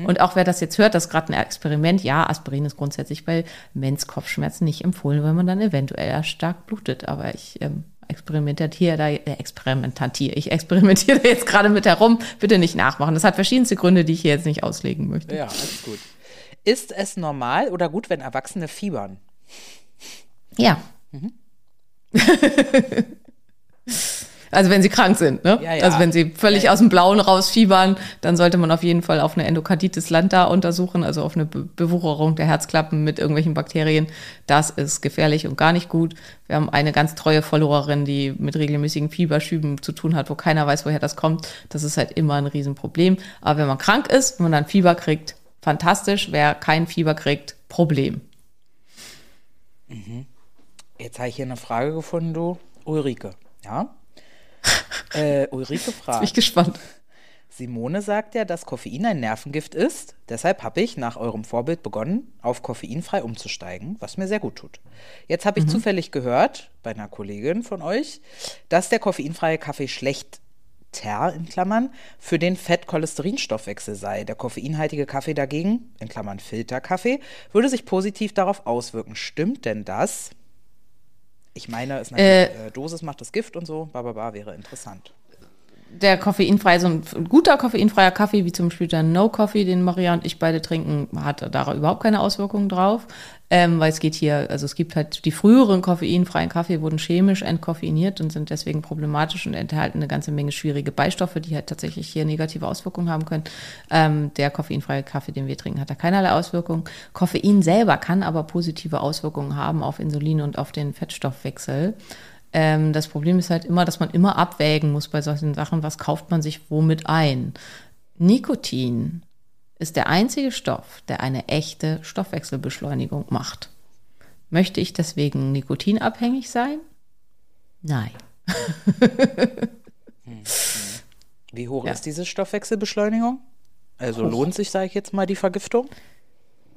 Speaker 1: Und auch wer das jetzt hört, das ist gerade ein Experiment. Ja, Aspirin ist grundsätzlich bei Mens Kopfschmerzen nicht empfohlen, weil man dann eventuell stark blutet. Aber ich ähm, experimentiere da, äh, experimentiere, ich experimentiere da jetzt gerade mit herum. Bitte nicht nachmachen. Das hat verschiedenste Gründe, die ich hier jetzt nicht auslegen möchte.
Speaker 2: Ja, alles gut. Ist es normal oder gut, wenn Erwachsene fiebern?
Speaker 1: Ja. Also wenn sie krank sind, ne?
Speaker 2: Ja, ja.
Speaker 1: Also wenn sie völlig aus dem Blauen rausfiebern, dann sollte man auf jeden Fall auf eine Endokarditis lambda untersuchen, also auf eine Be Bewucherung der Herzklappen mit irgendwelchen Bakterien. Das ist gefährlich und gar nicht gut. Wir haben eine ganz treue Followerin, die mit regelmäßigen Fieberschüben zu tun hat, wo keiner weiß, woher das kommt. Das ist halt immer ein Riesenproblem. Aber wenn man krank ist, wenn man dann Fieber kriegt, fantastisch. Wer kein Fieber kriegt, Problem.
Speaker 2: Jetzt habe ich hier eine Frage gefunden, du. Ulrike, ja? äh, Ulrike
Speaker 1: Bin ich
Speaker 2: fragt.
Speaker 1: gespannt.
Speaker 2: Simone sagt ja, dass Koffein ein Nervengift ist. Deshalb habe ich nach eurem Vorbild begonnen, auf koffeinfrei umzusteigen, was mir sehr gut tut. Jetzt habe ich zufällig gehört, bei einer Kollegin von euch, dass der koffeinfreie Kaffee schlecht in Klammern, für den Fett-Cholesterinstoffwechsel sei. Der koffeinhaltige Kaffee dagegen, in Klammern Filterkaffee, würde sich positiv darauf auswirken. Stimmt denn das? Ich meine, es natürlich, äh, Dosis macht das Gift und so, bababa, wäre interessant.
Speaker 1: Der koffeinfreie, so ein guter koffeinfreier Kaffee, wie zum Beispiel der No Coffee, den Maria und ich beide trinken, hat da überhaupt keine Auswirkungen drauf. Ähm, weil es geht hier, also es gibt halt die früheren koffeinfreien Kaffee wurden chemisch entkoffeiniert und sind deswegen problematisch und enthalten eine ganze Menge schwierige Beistoffe, die halt tatsächlich hier negative Auswirkungen haben können. Ähm, der koffeinfreie Kaffee, den wir trinken, hat da keinerlei Auswirkungen. Koffein selber kann aber positive Auswirkungen haben auf Insulin und auf den Fettstoffwechsel. Ähm, das Problem ist halt immer, dass man immer abwägen muss bei solchen Sachen, was kauft man sich womit ein. Nikotin ist der einzige Stoff, der eine echte Stoffwechselbeschleunigung macht. Möchte ich deswegen nikotinabhängig sein? Nein.
Speaker 2: Wie hoch
Speaker 1: Ja.
Speaker 2: ist diese Stoffwechselbeschleunigung? Also lohnt sich, sage ich jetzt mal, die Vergiftung?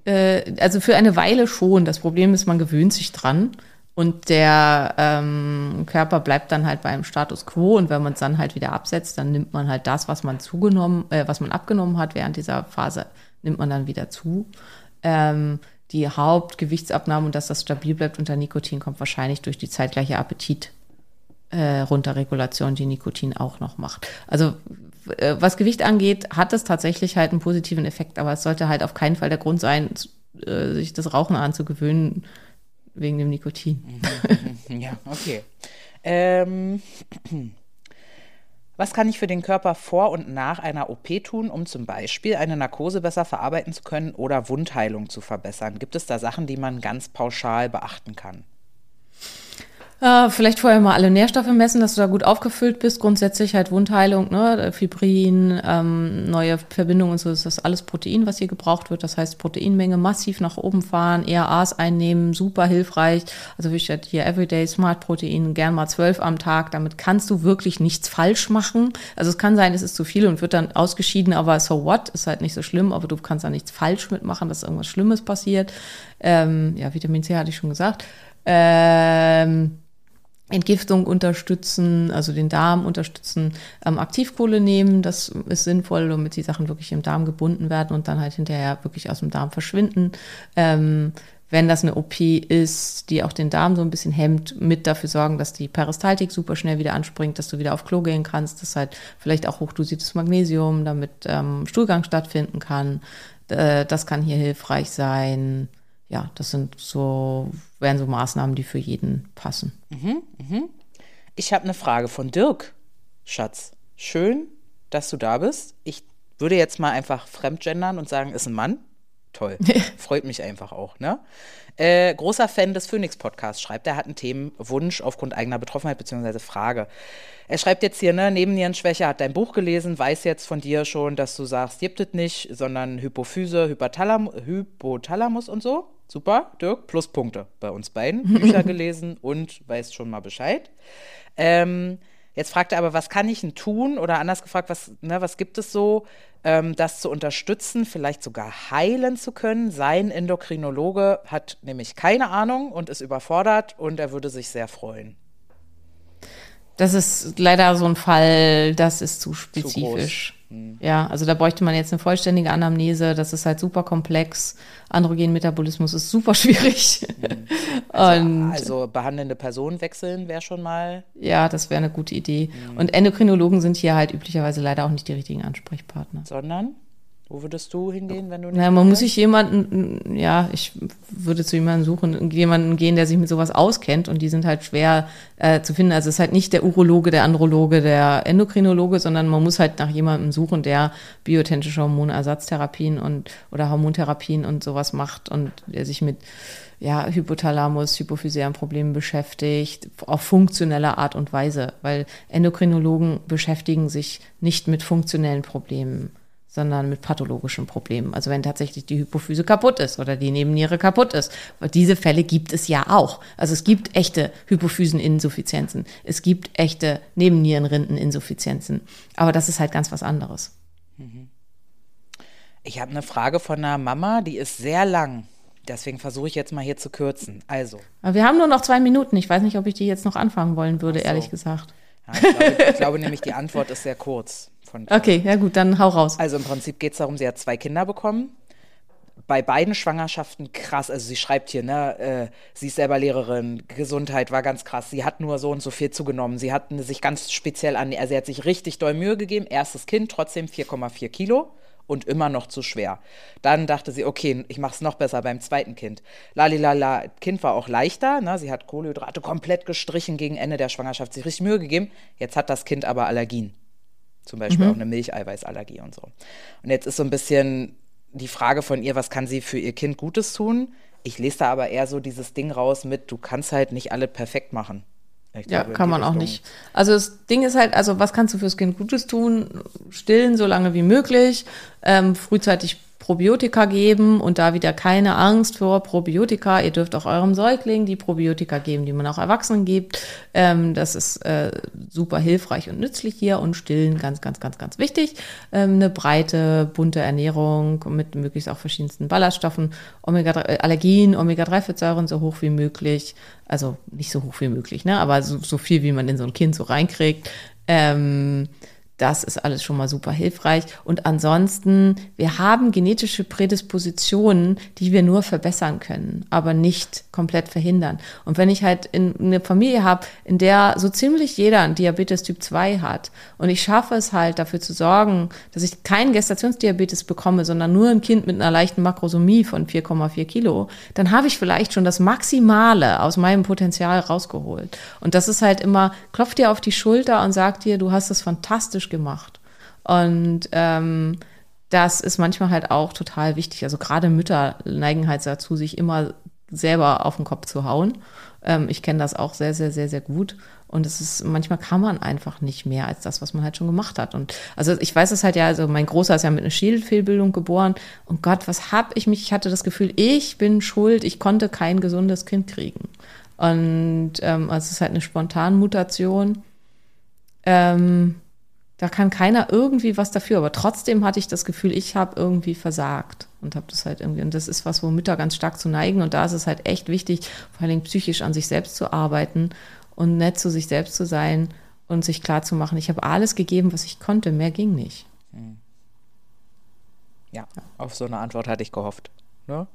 Speaker 1: Äh, also für eine Weile schon. Das Problem ist, man gewöhnt sich dran und der ähm, Körper bleibt dann halt beim Status quo und wenn man es dann halt wieder absetzt, dann nimmt man halt das, was man zugenommen, äh, was man abgenommen hat während dieser Phase, nimmt man dann wieder zu. Ähm, die Hauptgewichtsabnahme und dass das stabil bleibt unter Nikotin kommt wahrscheinlich durch die zeitgleiche Appetit äh, Runterregulation, die Nikotin auch noch macht. Also äh, was Gewicht angeht, hat es tatsächlich halt einen positiven Effekt, aber es sollte halt auf keinen Fall der Grund sein, äh, sich das Rauchen anzugewöhnen wegen dem Nikotin.
Speaker 2: Ja, okay. Ähm, was kann ich für den Körper vor und nach einer OP tun, um zum Beispiel eine Narkose besser verarbeiten zu können oder Wundheilung zu verbessern? Gibt es da Sachen, die man ganz pauschal beachten kann?
Speaker 1: Äh, vielleicht vorher mal alle Nährstoffe messen, dass du da gut aufgefüllt bist. Grundsätzlich halt Wundheilung, ne? Fibrin, ähm, neue Verbindungen und so, ist das alles Protein, was hier gebraucht wird. Das heißt, Proteinmenge massiv nach oben fahren, ERAs einnehmen, super hilfreich. Also wie steht hier Everyday Smart Protein, gern mal zwölf am Tag. Damit kannst du wirklich nichts falsch machen. Also es kann sein, es ist zu viel und wird dann ausgeschieden, aber so what, ist halt nicht so schlimm, aber du kannst da nichts falsch mitmachen, dass irgendwas Schlimmes passiert. Ähm, ja, Vitamin C hatte ich schon gesagt. Ähm, Entgiftung unterstützen, also den Darm unterstützen, ähm, Aktivkohle nehmen, das ist sinnvoll, damit die Sachen wirklich im Darm gebunden werden und dann halt hinterher wirklich aus dem Darm verschwinden. Ähm, wenn das eine OP ist, die auch den Darm so ein bisschen hemmt, mit dafür sorgen, dass die Peristaltik super schnell wieder anspringt, dass du wieder auf Klo gehen kannst, dass halt vielleicht auch hochdosiertes Magnesium, damit ähm, Stuhlgang stattfinden kann. Äh, das kann hier hilfreich sein. Ja, das sind so, wären so Maßnahmen, die für jeden passen.
Speaker 2: Ich habe eine Frage von Dirk, Schatz. Schön, dass du da bist. Ich würde jetzt mal einfach fremdgendern und sagen, ist ein Mann. Toll. Freut mich einfach auch, ne? Äh, großer Fan des Phoenix-Podcasts, schreibt er, hat einen Themenwunsch aufgrund eigener Betroffenheit bzw. Frage. Er schreibt jetzt hier, ne, Nebennierenschwäche, hat dein Buch gelesen, weiß jetzt von dir schon, dass du sagst, gibt es nicht, sondern Hypophyse, Hypothalamus und so. Super, Dirk, Pluspunkte bei uns beiden. Bücher gelesen und weißt schon mal Bescheid. Ähm, jetzt fragt er aber, was kann ich denn tun? Oder anders gefragt, was, ne, was gibt es so, ähm, das zu unterstützen, vielleicht sogar heilen zu können? Sein Endokrinologe hat nämlich keine Ahnung und ist überfordert und er würde sich sehr freuen.
Speaker 1: Das ist leider so ein Fall, das ist zu
Speaker 2: groß.
Speaker 1: Ja, also da bräuchte man jetzt eine vollständige Anamnese. Das ist halt super komplex. Androgenmetabolismus ist super schwierig. Und
Speaker 2: Also behandelnde Personen wechseln wäre schon mal.
Speaker 1: ja, das wäre eine gute Idee. Und Endokrinologen sind hier halt üblicherweise leider auch nicht die richtigen Ansprechpartner.
Speaker 2: Sondern, wo würdest du hingehen, wenn du nicht.
Speaker 1: Ja, man muss sich jemanden, ja, ich würde zu jemandem suchen, jemanden gehen, der sich mit sowas auskennt und die sind halt schwer äh, zu finden. Also es ist halt nicht der Urologe, der Androloge, der Endokrinologe, sondern man muss halt nach jemandem suchen, der biotentische Hormonersatztherapien und oder Hormontherapien und sowas macht und der sich mit ja, Hypothalamus, hypophysären Problemen beschäftigt, auf funktionelle Art und Weise, weil Endokrinologen beschäftigen sich nicht mit funktionellen Problemen sondern mit pathologischen Problemen. Also wenn tatsächlich die Hypophyse kaputt ist oder die Nebenniere kaputt ist. Diese Fälle gibt es ja auch. Also es gibt echte Hypophyseninsuffizienzen. Es gibt echte Nebennierenrindeninsuffizienzen. Aber das ist halt ganz was anderes.
Speaker 2: Ich habe eine Frage von einer Mama, die ist sehr lang. Deswegen versuche ich jetzt mal hier zu kürzen. Also,
Speaker 1: Aber wir haben nur noch zwei Minuten. Ich weiß nicht, ob ich die jetzt noch anfangen wollen würde,
Speaker 2: so.
Speaker 1: ehrlich gesagt.
Speaker 2: ja, ich, glaube, ich glaube nämlich, die Antwort ist sehr kurz. Von.
Speaker 1: Okay, ja gut, dann hau raus.
Speaker 2: Also im Prinzip geht es darum, sie hat zwei Kinder bekommen. Bei beiden Schwangerschaften krass. Also sie schreibt hier, ne, äh, sie ist selber Lehrerin, Gesundheit war ganz krass. Sie hat nur so und so viel zugenommen. Sie hat sich ganz speziell an, also sie hat sich richtig doll Mühe gegeben. Erstes Kind, trotzdem 4,4 Kilo und immer noch zu schwer. Dann dachte sie, okay, ich mache es noch besser beim zweiten Kind. Lalilala, Kind war auch leichter, ne? sie hat Kohlenhydrate komplett gestrichen gegen Ende der Schwangerschaft, sich richtig Mühe gegeben. Jetzt hat das Kind aber Allergien. Zum Beispiel auch eine Milcheiweißallergie und so. Und jetzt ist so ein bisschen die Frage von ihr, was kann sie für ihr Kind Gutes tun? Ich lese da aber eher so dieses Ding raus mit, du kannst halt nicht alle perfekt machen. Ich
Speaker 1: Ja,
Speaker 2: glaube,
Speaker 1: kann man auch nicht. Also das Ding ist halt, also was kannst du fürs Kind Gutes tun? Stillen so lange wie möglich, ähm, frühzeitig Probiotika geben und da wieder keine Angst vor Probiotika. Ihr dürft auch eurem Säugling die Probiotika geben, die man auch Erwachsenen gibt. Ähm, das ist äh, super hilfreich und nützlich hier und stillen ganz, ganz, ganz, ganz wichtig. Ähm, eine breite, bunte Ernährung mit möglichst auch verschiedensten Ballaststoffen, Omega äh, Allergien, Omega-3-Fettsäuren so hoch wie möglich. Also nicht so hoch wie möglich, ne? aber so, so viel, wie man in so ein Kind so reinkriegt. Ähm, das ist alles schon mal super hilfreich. Und ansonsten, wir haben genetische Prädispositionen, die wir nur verbessern können, aber nicht komplett verhindern. Und wenn ich halt in eine Familie habe, in der so ziemlich jeder einen Diabetes Typ 2 hat und ich schaffe es halt dafür zu sorgen, dass ich keinen Gestationsdiabetes bekomme, sondern nur ein Kind mit einer leichten Makrosomie von 4,4 Kilo, dann habe ich vielleicht schon das Maximale aus meinem Potenzial rausgeholt. Und das ist halt immer, klopft dir auf die Schulter und sagt dir, du hast es fantastisch gemacht. Und ähm, das ist manchmal halt auch total wichtig. Also gerade Mütter neigen halt dazu, sich immer selber auf den Kopf zu hauen. Ähm, ich kenne das auch sehr, sehr, sehr, sehr gut. Und es ist, manchmal kann man einfach nicht mehr als das, was man halt schon gemacht hat. Und also ich weiß es halt ja, also mein Großer ist ja mit einer Schädelfehlbildung geboren. Und Gott, was hab ich mich? Ich hatte das Gefühl, ich bin schuld, ich konnte kein gesundes Kind kriegen. Und ähm, also es ist halt eine Spontanmutation. Ähm, da kann keiner irgendwie was dafür, aber trotzdem hatte ich das Gefühl, ich habe irgendwie versagt und habe das halt irgendwie und das ist was, wo Mütter ganz stark zu neigen und da ist es halt echt wichtig, vor allen Dingen psychisch an sich selbst zu arbeiten und nett zu sich selbst zu sein und sich klar zu machen, ich habe alles gegeben, was ich konnte, mehr ging nicht.
Speaker 2: Ja, auf so eine Antwort hatte ich gehofft. Ne?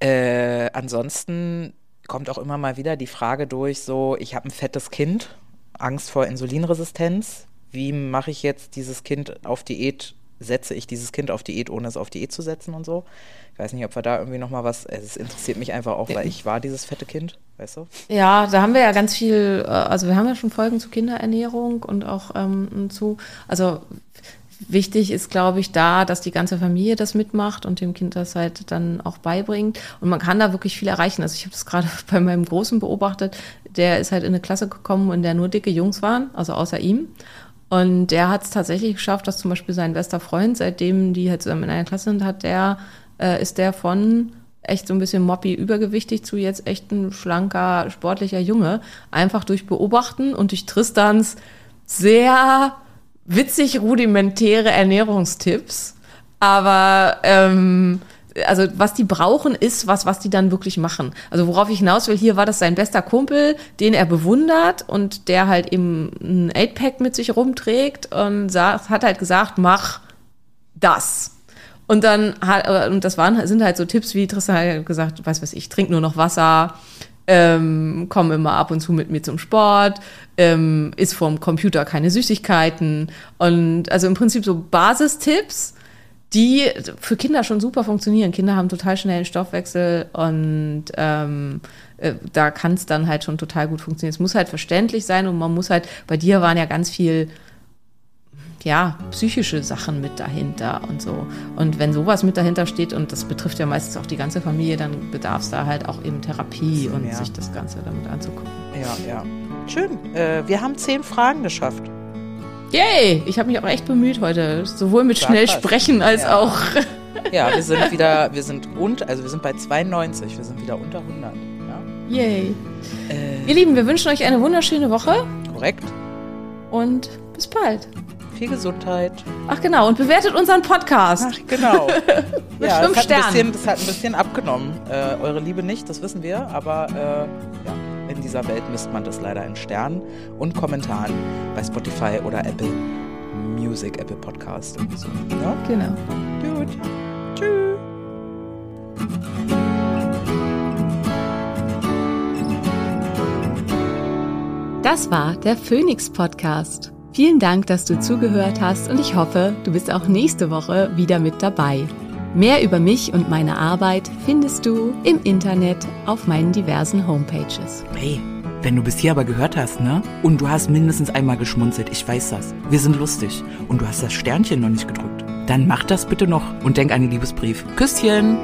Speaker 2: Äh, ansonsten kommt auch immer mal wieder die Frage durch, so, ich habe ein fettes Kind, Angst vor Insulinresistenz. Wie mache ich jetzt dieses Kind auf Diät? Setze ich dieses Kind auf Diät, ohne es auf Diät zu setzen und so? Ich weiß nicht, ob wir da irgendwie noch mal was. Es interessiert mich einfach auch, weil ich war dieses fette Kind, weißt du?
Speaker 1: Ja, da haben wir ja ganz viel, äh, also wir haben ja schon Folgen zu Kinderernährung und auch ähm, zu, also wichtig ist, glaube ich, da, dass die ganze Familie das mitmacht und dem Kind das halt dann auch beibringt. Und man kann da wirklich viel erreichen. Also ich habe das gerade bei meinem Großen beobachtet. Der ist halt in eine Klasse gekommen, in der nur dicke Jungs waren, also außer ihm. Und der hat es tatsächlich geschafft, dass zum Beispiel sein bester Freund, seitdem die halt zusammen in einer Klasse sind, hat der, äh, ist der von echt so ein bisschen moppy übergewichtig zu jetzt echt ein schlanker, sportlicher Junge. Einfach durch Beobachten und durch Tristans sehr witzig rudimentäre Ernährungstipps. Aber ähm, also was die brauchen, ist was, was die dann wirklich machen. Also worauf ich hinaus will, hier war das sein bester Kumpel, den er bewundert und der halt eben ein 8-Pack mit sich rumträgt und hat halt gesagt, mach das. Und dann hat, äh, und das waren, sind halt so Tipps, wie Tristan hat gesagt, weiß was ich, trink nur noch Wasser, ähm, komm immer ab und zu mit mir zum Sport, ähm, isst vom Computer keine Süßigkeiten und also im Prinzip so Basistipps, die für Kinder schon super funktionieren. Kinder haben total schnellen Stoffwechsel und ähm, äh, da kann es dann halt schon total gut funktionieren. Es muss halt verständlich sein und man muss halt, bei dir waren ja ganz viel ja, psychische Sachen mit dahinter und so. Und wenn sowas mit dahinter steht, und das betrifft ja meistens auch die ganze Familie, dann bedarf es da halt auch eben Therapie und
Speaker 2: Ja.
Speaker 1: sich das Ganze damit anzugucken.
Speaker 2: Ja, ja. Schön. Äh, wir haben zehn Fragen geschafft.
Speaker 1: Yay! Ich habe mich auch echt bemüht heute, sowohl mit schnell
Speaker 2: krass.
Speaker 1: sprechen als
Speaker 2: Ja.
Speaker 1: auch.
Speaker 2: Ja, wir sind wieder, wir sind und, also wir sind bei 92, wir sind wieder unter 100. Ja?
Speaker 1: Yay!
Speaker 2: Äh,
Speaker 1: Ihr Lieben, wir wünschen euch eine wunderschöne Woche
Speaker 2: korrekt.
Speaker 1: und bis bald.
Speaker 2: Viel Gesundheit.
Speaker 1: Ach genau, und bewertet unseren Podcast.
Speaker 2: Ach, genau.
Speaker 1: Mit
Speaker 2: ja,
Speaker 1: fünf
Speaker 2: das hat, ein
Speaker 1: Sternen.
Speaker 2: bisschen, das hat ein bisschen abgenommen. Äh, eure Liebe nicht, das wissen wir, aber äh, ja, in dieser Welt misst man das leider in Sternen und Kommentaren bei Spotify oder Apple Music, Apple Podcast. Irgendwie so. Ja?
Speaker 1: Genau.
Speaker 2: Gut. Tschüss.
Speaker 1: Das war der Phoenix Podcast. Vielen Dank, dass du zugehört hast und ich hoffe, du bist auch nächste Woche wieder mit dabei. Mehr über mich und meine Arbeit findest du im Internet auf meinen diversen Homepages.
Speaker 3: Hey, wenn du bis hier aber gehört hast, ne? Und du hast mindestens einmal geschmunzelt, ich weiß das. Wir sind lustig. Und du hast das Sternchen noch nicht gedrückt. Dann mach das bitte noch und denk an den Liebesbrief. Küsschen!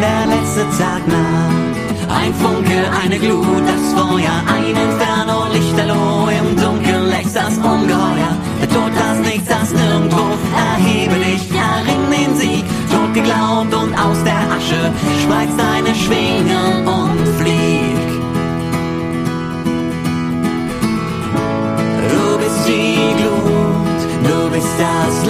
Speaker 4: Der letzte Tag naht. Ein Funke, eine Glut, das Feuer, ein Inferno, Lichterloh, im Dunkeln lächst das Ungeheuer. Der Tod, das Nichts, das Nirgendwo, erhebe dich, erring den Sieg. Tod geglaubt und aus der Asche spreiz deine Schwingen und flieg. Du bist die Glut, du bist das